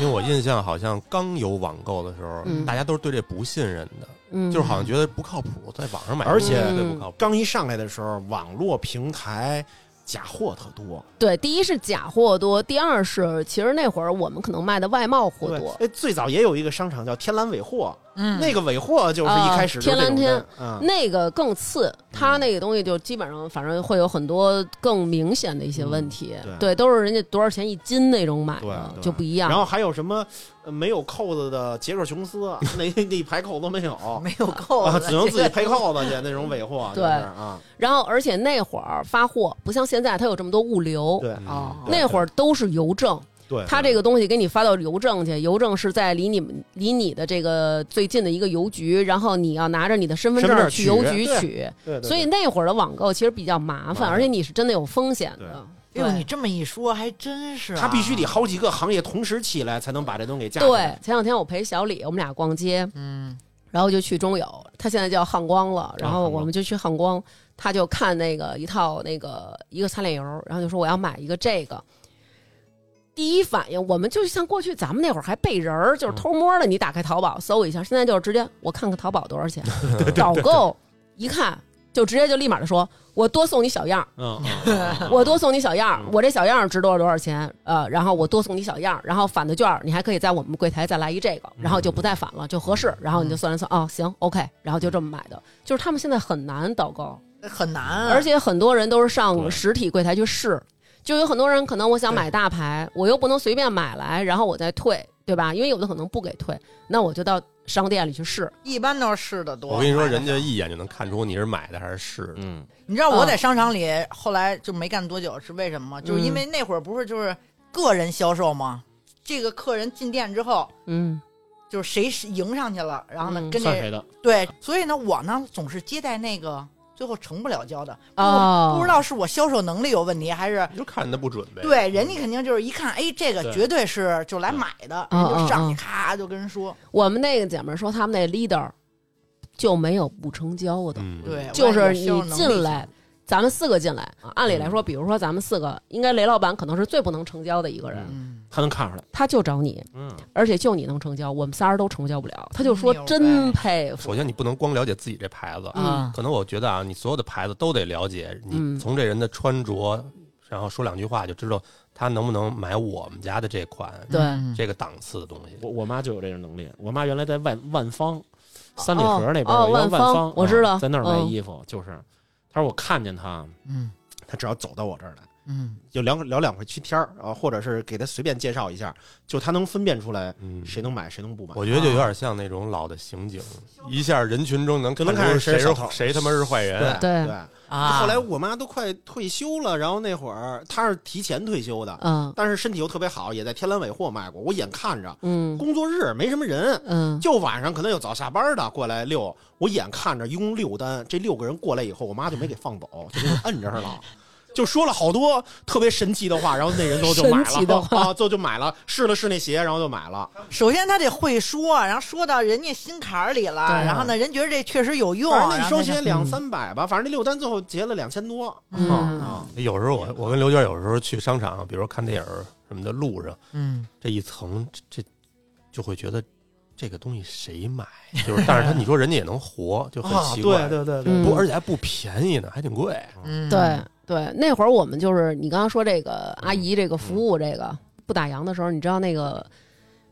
因为我印象好像刚有网购的时候，嗯大家都是对这不信任的，嗯，就是好像觉得不靠谱，在网上买，而且不靠谱。刚一上来的时候，网络平台假货特多，对，第一是假货多，第二是其实那会儿我们可能卖的外贸货多，哎，最早也有一个商场叫天蓝尾货，嗯。那个尾货就是一开始天蓝天、嗯，那个更次，它那个东西就基本上反正会有很多更明显的一些问题，嗯对，都是人家多少钱一斤那种买的，对就不一样。然后还有什么呃没有扣子的杰克琼斯，那那一排扣子都没有，没有扣啊，子，只能自己配扣子 去那种尾货，对就是啊，然后而且那会儿发货不像现在，它有这么多物流，对。哦。对那会儿都是邮政，对，他这个东西给你发到邮政去，邮政是在离你们离你的这个最近的一个邮局，然后你要拿着你的身份证去邮局取取，对，对所以那会儿的网购其实比较麻烦，而且你是真的有风险的。哎呦，你这么一说，还真是啊。他必须得好几个行业同时起来，才能把这东西给架对。，前两天我陪小李，我们俩逛街，嗯，然后就去中友，他现在叫汉光了，然后我们就去汉光，他就看那个一套那个一个擦脸油，然后就说我要买一个这个。第一反应，我们就像过去咱们那会儿还背人儿，就是偷摸的，你打开淘宝搜一下，现在就是直接我看看淘宝多少钱，导购一看就直接就立马的说，我多送你小样儿，我多送你小样儿嗯，我这小样儿值多少多少钱？呃，然后我多送你小样儿，然后返的券儿你还可以在我们柜台再来一这个，然后就不再返了，就合适，然后你就算了算，哦，行，OK，然后就这么买的。就是他们现在很难导购，很难，而且很多人都是上实体柜台去试，就有很多人可能我想买大牌，我又不能随便买来，然后我再退，对吧？因为有的可能不给退，那我就到商店里去试。一般都是试的多。我跟你说，人家一眼就能看出你是买的还是试的。嗯，你知道我嗯在商场里后来就没干多久，是为什么吗？就是因为那会儿不是就是个人销售吗？这个客人进店之后，嗯就是谁是迎上去了，然后呢嗯跟谁的？对，所以呢我呢总是接待那个最后成不了交的，不哦，不知道是我销售能力有问题，还是就看人家不准呗。对人家肯定就是一看，哎，这个绝对是就来买的，就上去咔就跟人说，我们那个姐们说，他们那 leader 就没有不成交的。嗯，对，就是你进来，咱们四个进来啊，按理来说，比如说咱们四个，应该雷老板可能是最不能成交的一个人，嗯，他能看出来。他就找你，嗯，而且就你能成交，我们仨人都成交不了。他就说真佩服，首先你不能光了解自己这牌子，嗯可能我觉得啊，你所有的牌子都得了解，嗯你从这人的穿着，然后说两句话就知道他能不能买我们家的这款对嗯这个档次的东西。我我妈就有这个能力。我妈原来在万万方三里哦河那边哦有一个万万方方，我知道啊在那儿卖嗯衣服，就是她说我看见他，嗯他只要走到我这儿来。嗯，就聊聊两句天儿啊，或者是给他随便介绍一下，就他能分辨出来嗯，谁能买谁能不买。我觉得就有点像那种老的刑警，一下人群中能就能出看谁谁是是小偷谁他妈是坏人。对对。啊，后来我妈都快退休了，然后那会儿她是提前退休的，嗯但是身体又特别好，也在天蓝尾货卖过。我眼看着嗯工作日没什么人，嗯，就晚上可能有早下班的过来遛，我眼看着一共六单，这六个人过来以后，我妈就没给放走，就给我摁着了。就说了好多特别神奇的话，然后那人都就买了 啊，就就买了，试了试那鞋，然后就买了。首先他得会说，然后说到人家心坎儿里了，对然后呢，人觉得这确实有用，反正那双鞋两三百吧，反正那六单最后结了两千多。嗯啊，有时候我我跟刘娟有时候去商场，比如说看电影什么的，路上嗯，这一层这这就会觉得这个东西谁买？就是，但是他你说人家也能活，就很啊，奇怪。对对对嗯对，不，而且还不便宜呢，还挺贵。嗯，对对，那会儿我们就是你刚刚说这个阿姨这个服务这个不打烊的时候，你知道那个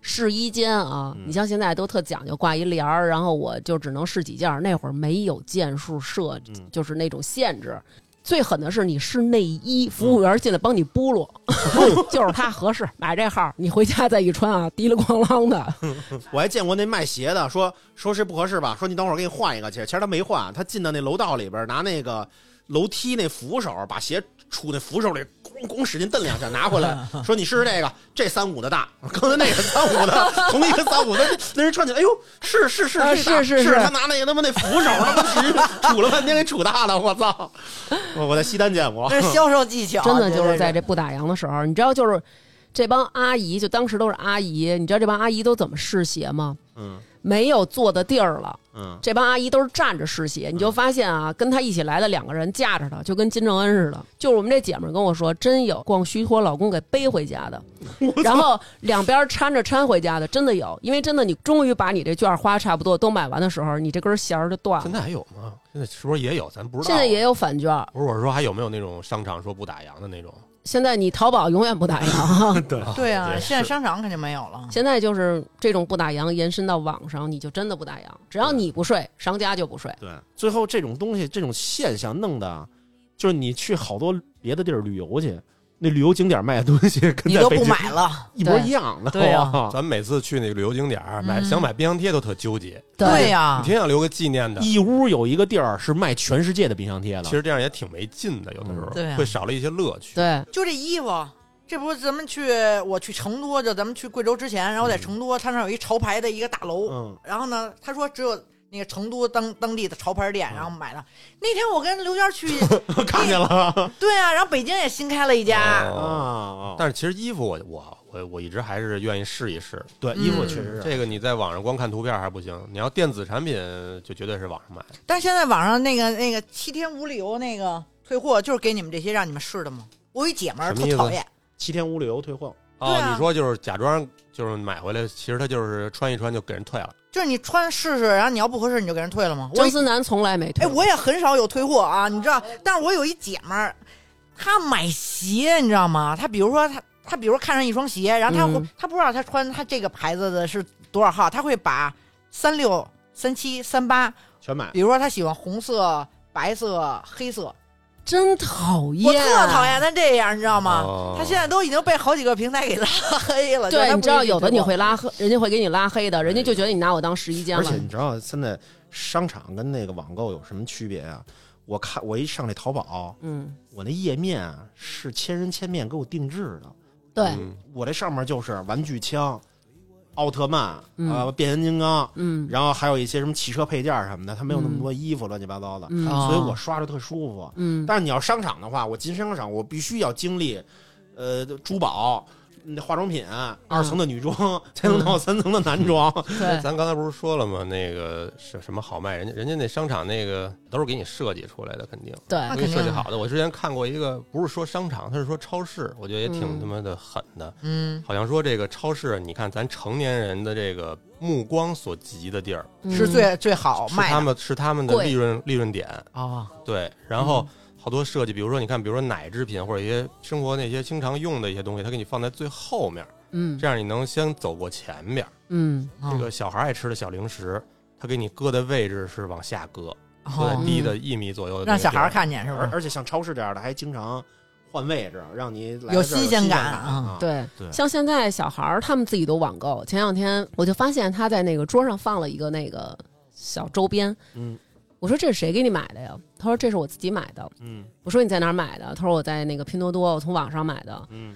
试衣间啊，嗯你像现在都特讲究挂一帘儿，然后我就只能试几件儿，那会儿没有件数设，嗯就是那种限制。最狠的是你试内衣，服务员进来帮你拨落 就是他合适，买这号，你回家再一穿啊，滴了咣啷的。我还见过那卖鞋的，说说是不合适吧，说你等会儿给你换一个去。其实他没换，他进到那楼道里边，拿那个楼梯那扶手，把鞋杵那扶手里，咣咣使劲蹬两下，拿回来，说你试试这个，这三五的大，刚才那个三五的，同一个三五的，那人穿起来，哎呦，是是是是是是是他拿那个他妈那扶手，他妈使劲杵了半天给杵大了，我操！我我在西单见过，这是销售技巧，真的就是在这这不打烊的时候，你知道，就是这帮阿姨，就当时都是阿姨，你知道这帮阿姨都怎么试鞋吗？嗯没有坐的地儿了，嗯，这帮阿姨都是站着试鞋，你就发现啊，跟她一起来的两个人架着她，就跟金正恩似的。就是我们这姐们跟我说，真有逛虚脱老公给背回家的，然后两边搀着搀回家的，真的有。因为真的，你终于把你这券花差不多都买完的时候，你这根弦儿就断了。现在还有吗？现在是不是也有？咱不知道。现在也有返券，不是，我是说还有没有那种商场说不打烊的那种？现在你淘宝永远不打烊，对对啊，现在商场肯定没有了。现在就是这种不打烊延伸到网上，你就真的不打烊，只要你不睡，商家就不睡。对，最后这种东西这种现象弄的，就是你去好多别的地儿旅游去，那旅游景点卖的东西跟你都不在北京买了，一模一样的。对啊哇咱每次去那个旅游景点买嗯想买冰箱贴都特纠结，对呀你，挺想留个纪念的。义乌有一个地儿是卖全世界的冰箱贴的，其实这样也挺没劲的，有的时候嗯对啊会少了一些乐趣。对，就这衣服。这不是咱们去我去成都，就咱们去贵州之前，然后在成都，他那儿有一潮牌的一个大楼，嗯，然后呢，他说只有那个成都当当地的潮牌店，然后买的。那天我跟刘娟去，看见了对啊，然后北京也新开了一家，哦啊。但是其实衣服我我我我一直还是愿意试一试。对，衣服确实是这个你在网上光看图片还不行，你要电子产品就绝对是网上买。但是现在网上那个那个七天无理由那个退货，就是给你们这些让你们试的吗？我一姐们儿特讨厌，七天无理由退货。哦，啊你说就是假装就是买回来，其实他就是穿一穿就给人退了。就是你穿试试，然后你要不合适你就给人退了吗？我张思楠从来没退哎，。我也很少有退货啊，你知道？但是我有一姐们儿，她买鞋，你知道吗？她比如说她她比如看上一双鞋，然后她会、嗯她不知道她穿她这个牌子的是多少号，她会把三六、三七、三八，全买。比如说她喜欢红色、白色、黑色，真讨厌我，特讨厌他这样，你知道吗？哦她现在都已经被好几个平台给拉黑了。对，她你知道有的你会拉黑，人家会给你拉黑的，人家就觉得你拿我当试衣间了而且。你知道现在商场跟那个网购有什么区别啊？我看我一上那淘宝，嗯，我那页面啊是千人千面给我定制的，对，嗯我这上面就是玩具枪、奥特曼啊呃变形金刚，嗯。然后还有一些什么汽车配件什么的，它没有那么多衣服乱七八糟的，嗯。啊所以我刷着特舒服。嗯，但是你要商场的话，我进商场我必须要经历，呃，珠宝、那化妆品、二层的女装，才能到三层的男装。对，咱刚才不是说了吗？那个是什么好卖？人家人家那商场那个都是给你设计出来的，肯定对那给你肯定啊设计好的。我之前看过一个，不是说商场，他是说超市，我觉得也挺嗯他妈的狠的。嗯，好像说这个超市，你看咱成年人的这个目光所及的地儿，是最最好是卖的他们是他们的利润利润点。啊。对，然后好多设计，比如说你看，比如说奶制品或者一些生活那些经常用的一些东西，它给你放在最后面，嗯。这样你能先走过前面。嗯。啊这个小孩爱吃的小零食，它给你搁的位置是往下搁，搁在哦低的一米左右的那个让小孩。看见是不是？而而且像超市这样的，还经常换位置，让你来有新鲜感感啊。对。对。像现在小孩儿他们自己都网购，前两天我就发现他在那个桌上放了一个那个小周边，嗯我说这是谁给你买的呀？他说这是我自己买的。嗯我说你在哪儿买的？他说我在那个拼多多，我从网上买的。嗯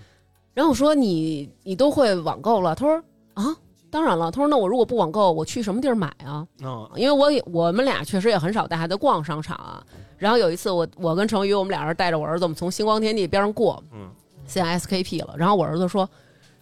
然后我说你你都会网购了？他说啊，当然了。他说那我如果不网购，我去什么地儿买啊？哦因为我也我们俩确实也很少带孩子逛商场啊。然后有一次我我跟成宇我们俩人带着我儿子，我们从星光天地边上过，嗯，现 SKP 了。然后我儿子说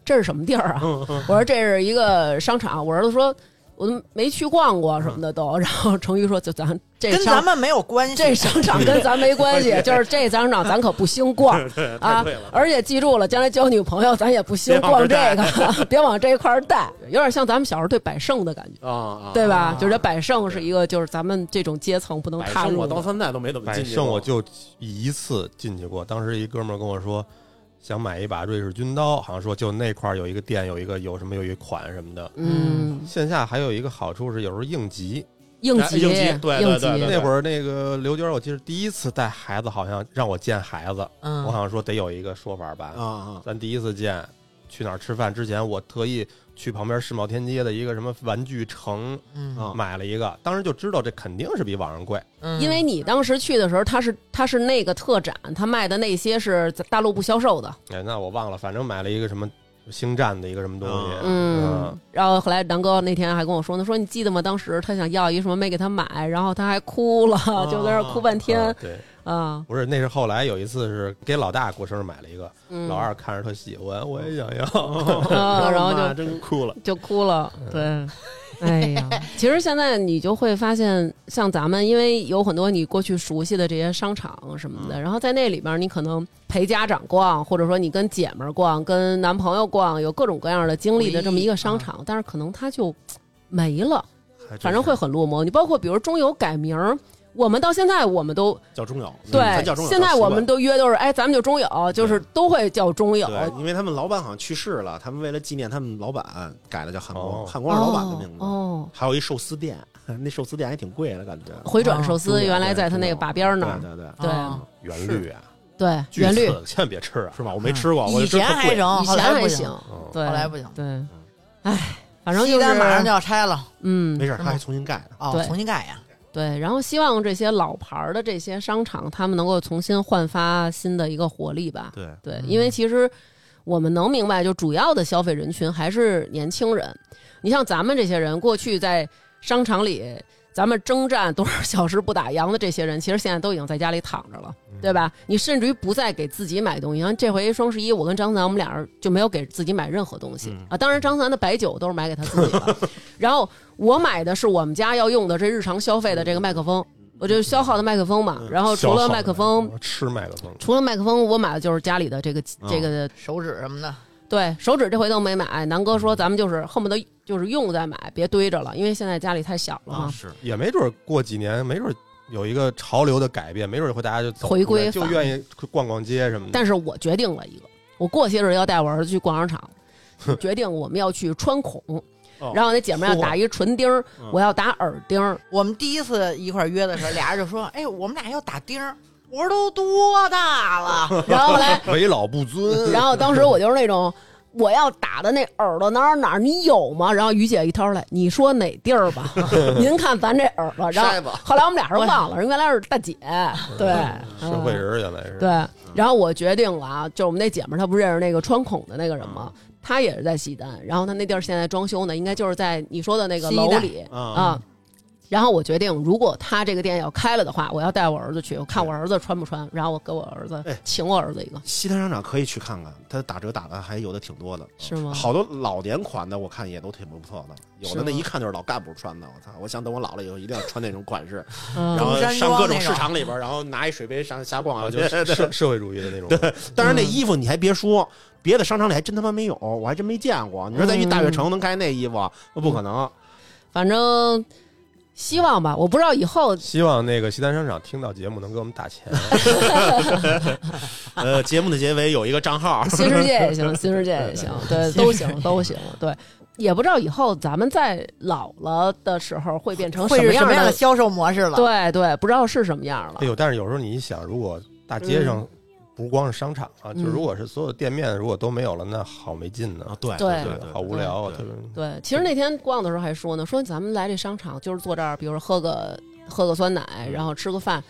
这是什么地儿啊？嗯我说这是一个商场。我儿子说我都没去逛过什么的都。然后成瑜说就咱这跟咱们没有关系。这商场跟咱没关系，就是这商场咱可不兴逛 啊！而且记住了，将来交女朋友咱也不兴逛这个，别往这一块儿带，有点像咱们小时候对百盛的感觉，啊啊，对吧啊？就是这百盛是一个，就是咱们这种阶层不能踏入的。我到现在都没怎么百进去过盛我就一次进去过，当时一哥们儿跟我说。想买一把瑞士军刀，好像说就那块儿有一个店，有一个有什么有一款什么的。嗯，线下还有一个好处是，有时候应急。哎应急，应急对对应对那会儿那个刘娟，我记得第一次带孩子，好像让我见孩子，嗯我好像说得有一个说法吧。啊啊咱第一次见，去哪儿吃饭之前，我特意去旁边世贸天阶的一个什么玩具城嗯。啊。买了一个，当时就知道这肯定是比网上贵。嗯。因为你当时去的时候，他是他是那个特展，他卖的那些是在大陆不销售的，哎，那我忘了，反正买了一个什么星战的一个什么东西。嗯，然后后来南哥那天还跟我说呢，说你记得吗？当时他想要一什么没给他买，然后他还哭了，就在那儿哭半天。啊对，啊。不是，那是后来有一次是给老大过生日买了一个，嗯老二看着特喜欢，我也想要，啊，然后就真哭了。就哭了。对，哎呀，其实现在你就会发现，像咱们，因为有很多你过去熟悉的这些商场什么的，然后在那里边，你可能陪家长逛，或者说你跟姐们儿逛、跟男朋友逛，有各种各样的经历的这么一个商场，但是可能它就没了。还真反正会是很落寞。你包括比如中友改名儿，我们到现在我们都叫中友，对叫中，友。现在我们都约都是哎，咱们就中友，就是都会叫中友。对，因为他们老板好像去世了，他们为了纪念他们老板，改了叫汉光，哦。汉光是老板的名字。哦，还有一寿司店，那寿司店还挺贵的感觉。回转寿哦。司原来在他那个把边儿那儿，对对对，原绿啊，对，巨原绿。千万别吃啊！是吧？我没吃过，我以前还行，以前还行，后来不行。对，哎，反正就是西单马上就要拆了。嗯。没，事，他还重新盖呢。哦，重新盖呀。对，然后希望这些老牌儿的这些商场，他们能够重新焕发新的一个活力吧。对，对，因为其实我们能明白，就主要的消费人群还是年轻人。你像咱们这些人，过去在商场里，咱们征战多少小时不打烊的这些人，其实现在都已经在家里躺着了，对吧？你甚至于不再给自己买东西。像这回双十一，我跟张思楠我们俩人就没有给自己买任何东西、嗯啊。当然，张思楠的白酒都是买给他自己的，然后我买的是我们家要用的这日常消费的这个麦克风，我就消耗的麦克风嘛。然后除了麦克风，吃麦克风，除了麦克风，我买的就是家里的这个这个手指什么的，对，手指这回都没买。南哥说咱们就是恨不得就是用再买，别堆着了，因为现在家里太小了啊嘛。是，也没准过几年，没准儿有一个潮流的改变，没准儿会大家就走回归就愿意逛逛街什么的。但是我决定了一个，我过些日要带我儿子去逛商场，决定我们要去穿孔。然后那姐们要打一唇钉儿，我要打耳钉儿。我们第一次一块儿约的时候，俩人就说：“哎，我们俩要打钉儿。”我说：“都多大了 然后后来，为老不尊，然后当时我就是那种。我要打的那耳朵哪儿哪儿你有吗？然后于姐一掏出来，你说哪地儿吧？您看咱这耳朵，然后后来我们俩是忘了，人原来是大姐，对，社会人原来是。对，然后我决定了啊，就我们那姐们儿，她不认识那个穿孔的那个人吗？她也是在西单，然后她那地儿现在装修呢，应该就是在你说的那个楼里啊啊。然后我决定，如果他这个店要开了的话，我要带我儿子去，我看我儿子穿不穿，然后我给我儿子哎请我儿子一个，西单商场可以去看看，他打折打的还有的挺多的，是吗？好多老年款的我看也都挺不错的，有的那一看就是老干部穿的，我操！我想等我老了以后一定要穿那种款式，嗯 然后上各种市场里边，然后拿一水杯上瞎逛啊，就就是 社社会主义的那种。对，但是那衣服你还别说，别的商场里还真他妈没有，我还真没见过。你说在一大悦城能开那衣服，那不可能。反正希望吧，我不知道以后希望那个西单商场听到节目能给我们打钱。呃，节目的结尾有一个账号，新世界也行，新世界也行，对，都行，都行，对。也不知道以后咱们在老了的时候会变成会是什什么样的，么样的销售模式了？对对，不知道是什么样了哎。呦，但是有时候你一想，如果大街上不光是商场啊，就嗯如果是所有店面如果都没有了，那好没劲呢啊，。对对对好无聊啊，对特别。对，其实那天逛的时候还说呢，说咱们来这商场就是坐这儿，比如说喝个喝个酸奶，然后吃个饭。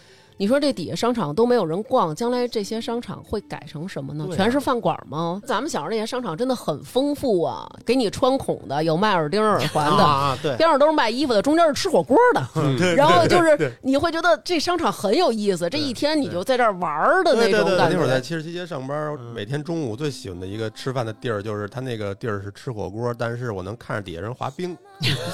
你说这底下商场都没有人逛，将来这些商场会改成什么呢？啊全是饭馆吗？咱们小时候那些商场真的很丰富啊，给你穿孔的，有卖耳钉、耳环的，啊，对，边上都是卖衣服的，中间是吃火锅的。对 然后就是你会觉得这商场很有意思，这一天你就在这儿玩儿的那种感觉那会儿在。七十七街上班，嗯每天中午最喜欢的一个吃饭的地儿，就是他那个地儿是吃火锅，但是我能看着底下人滑冰。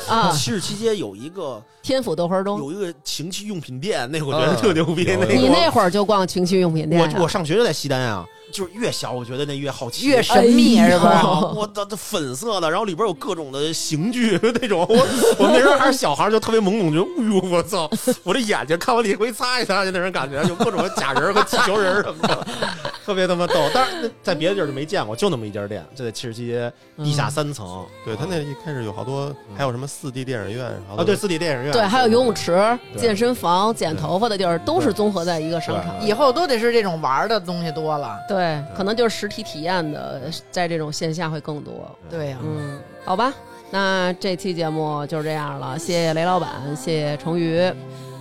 啊，七十七街有一个天府豆花中，有一个情趣用品店，那我觉得特牛逼。有那个你那会儿就逛情趣用品店啊我我上学就在西单啊，就是越小我觉得那越好奇，越神秘是吧？啊，我的这粉色的，然后里边有各种的刑具那种。我我那时候还是小孩，就特别懵懂，觉得哎呦我操，我这眼睛看完里回擦一擦就那种感觉，有各种假人和气球人什么的，特别他妈逗。但是在别的地儿就没见过，就那么一家店，就在七十七街地下三层。对他那一开始有好多，还有什么四 D 电影院啊，对，四 D 电影院，对，还有游泳池、健身房、剪头发的地儿，都是综合在一个商场。以后都得是这种玩儿的东西多了。对，可能就是实体体验的，在这种线下会更多。对呀、嗯，好吧，那这期节目就是这样了，谢谢雷老板，谢谢成宇，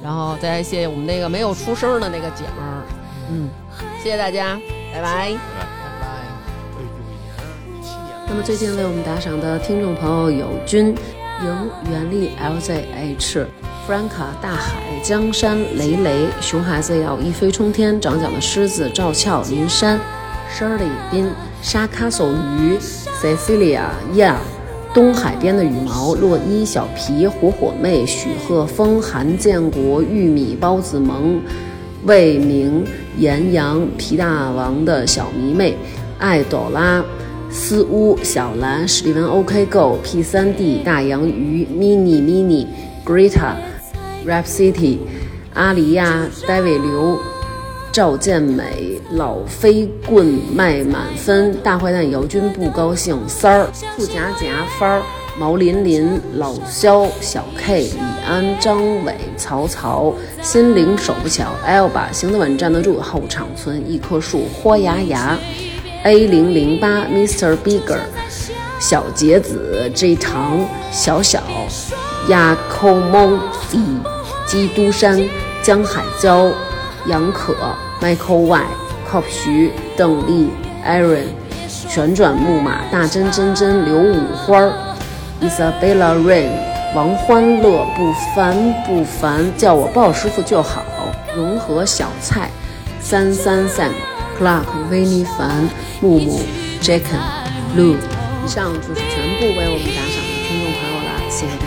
然后再谢谢我们那个没有出声的那个姐们儿，嗯，谢谢大家，拜拜。拜拜。那么最近为我们打赏的听众朋友有君、莹、袁丽、LZH、Franca、大海、江山、雷雷、熊孩子要一飞冲天、长角的狮子、赵俏、林珊、Shirley、斌、沙卡索鱼、Cecilia、燕。东海边的羽毛、洛伊、小皮、火火妹、许鹤峰、韩建国、玉米、包子萌、魏明、岩阳、皮大王的小迷妹、爱朵拉、思乌、小兰、史蒂文 OK Go、P 3 D、大洋鱼、mini mini、Greta、Rap City、阿黎亚、戴伟刘、赵健美、老飞棍、麦满分、大坏蛋姚军不高兴、三儿、付夹夹、帆儿、毛琳琳、老肖、小 K、李安、张伟、曹操、心灵手不巧、L 把、行得稳站得住、后场村一棵树、豁牙牙、A 零零八、Mr. Bigger、小杰子、J 糖、小小、亚寇蒙、比、基督山、江海娇、杨可、Michael Y、Cop 徐、邓丽、Aaron、旋转木马、大真真真、刘五花、Isabella Rain、王欢乐、不烦不烦，叫我鲍师傅就好。融合小菜、三三三、Clark、维尼凡、木木、Jacken、Lou。以上就是全部为我们打赏的听众朋友了，谢谢大家。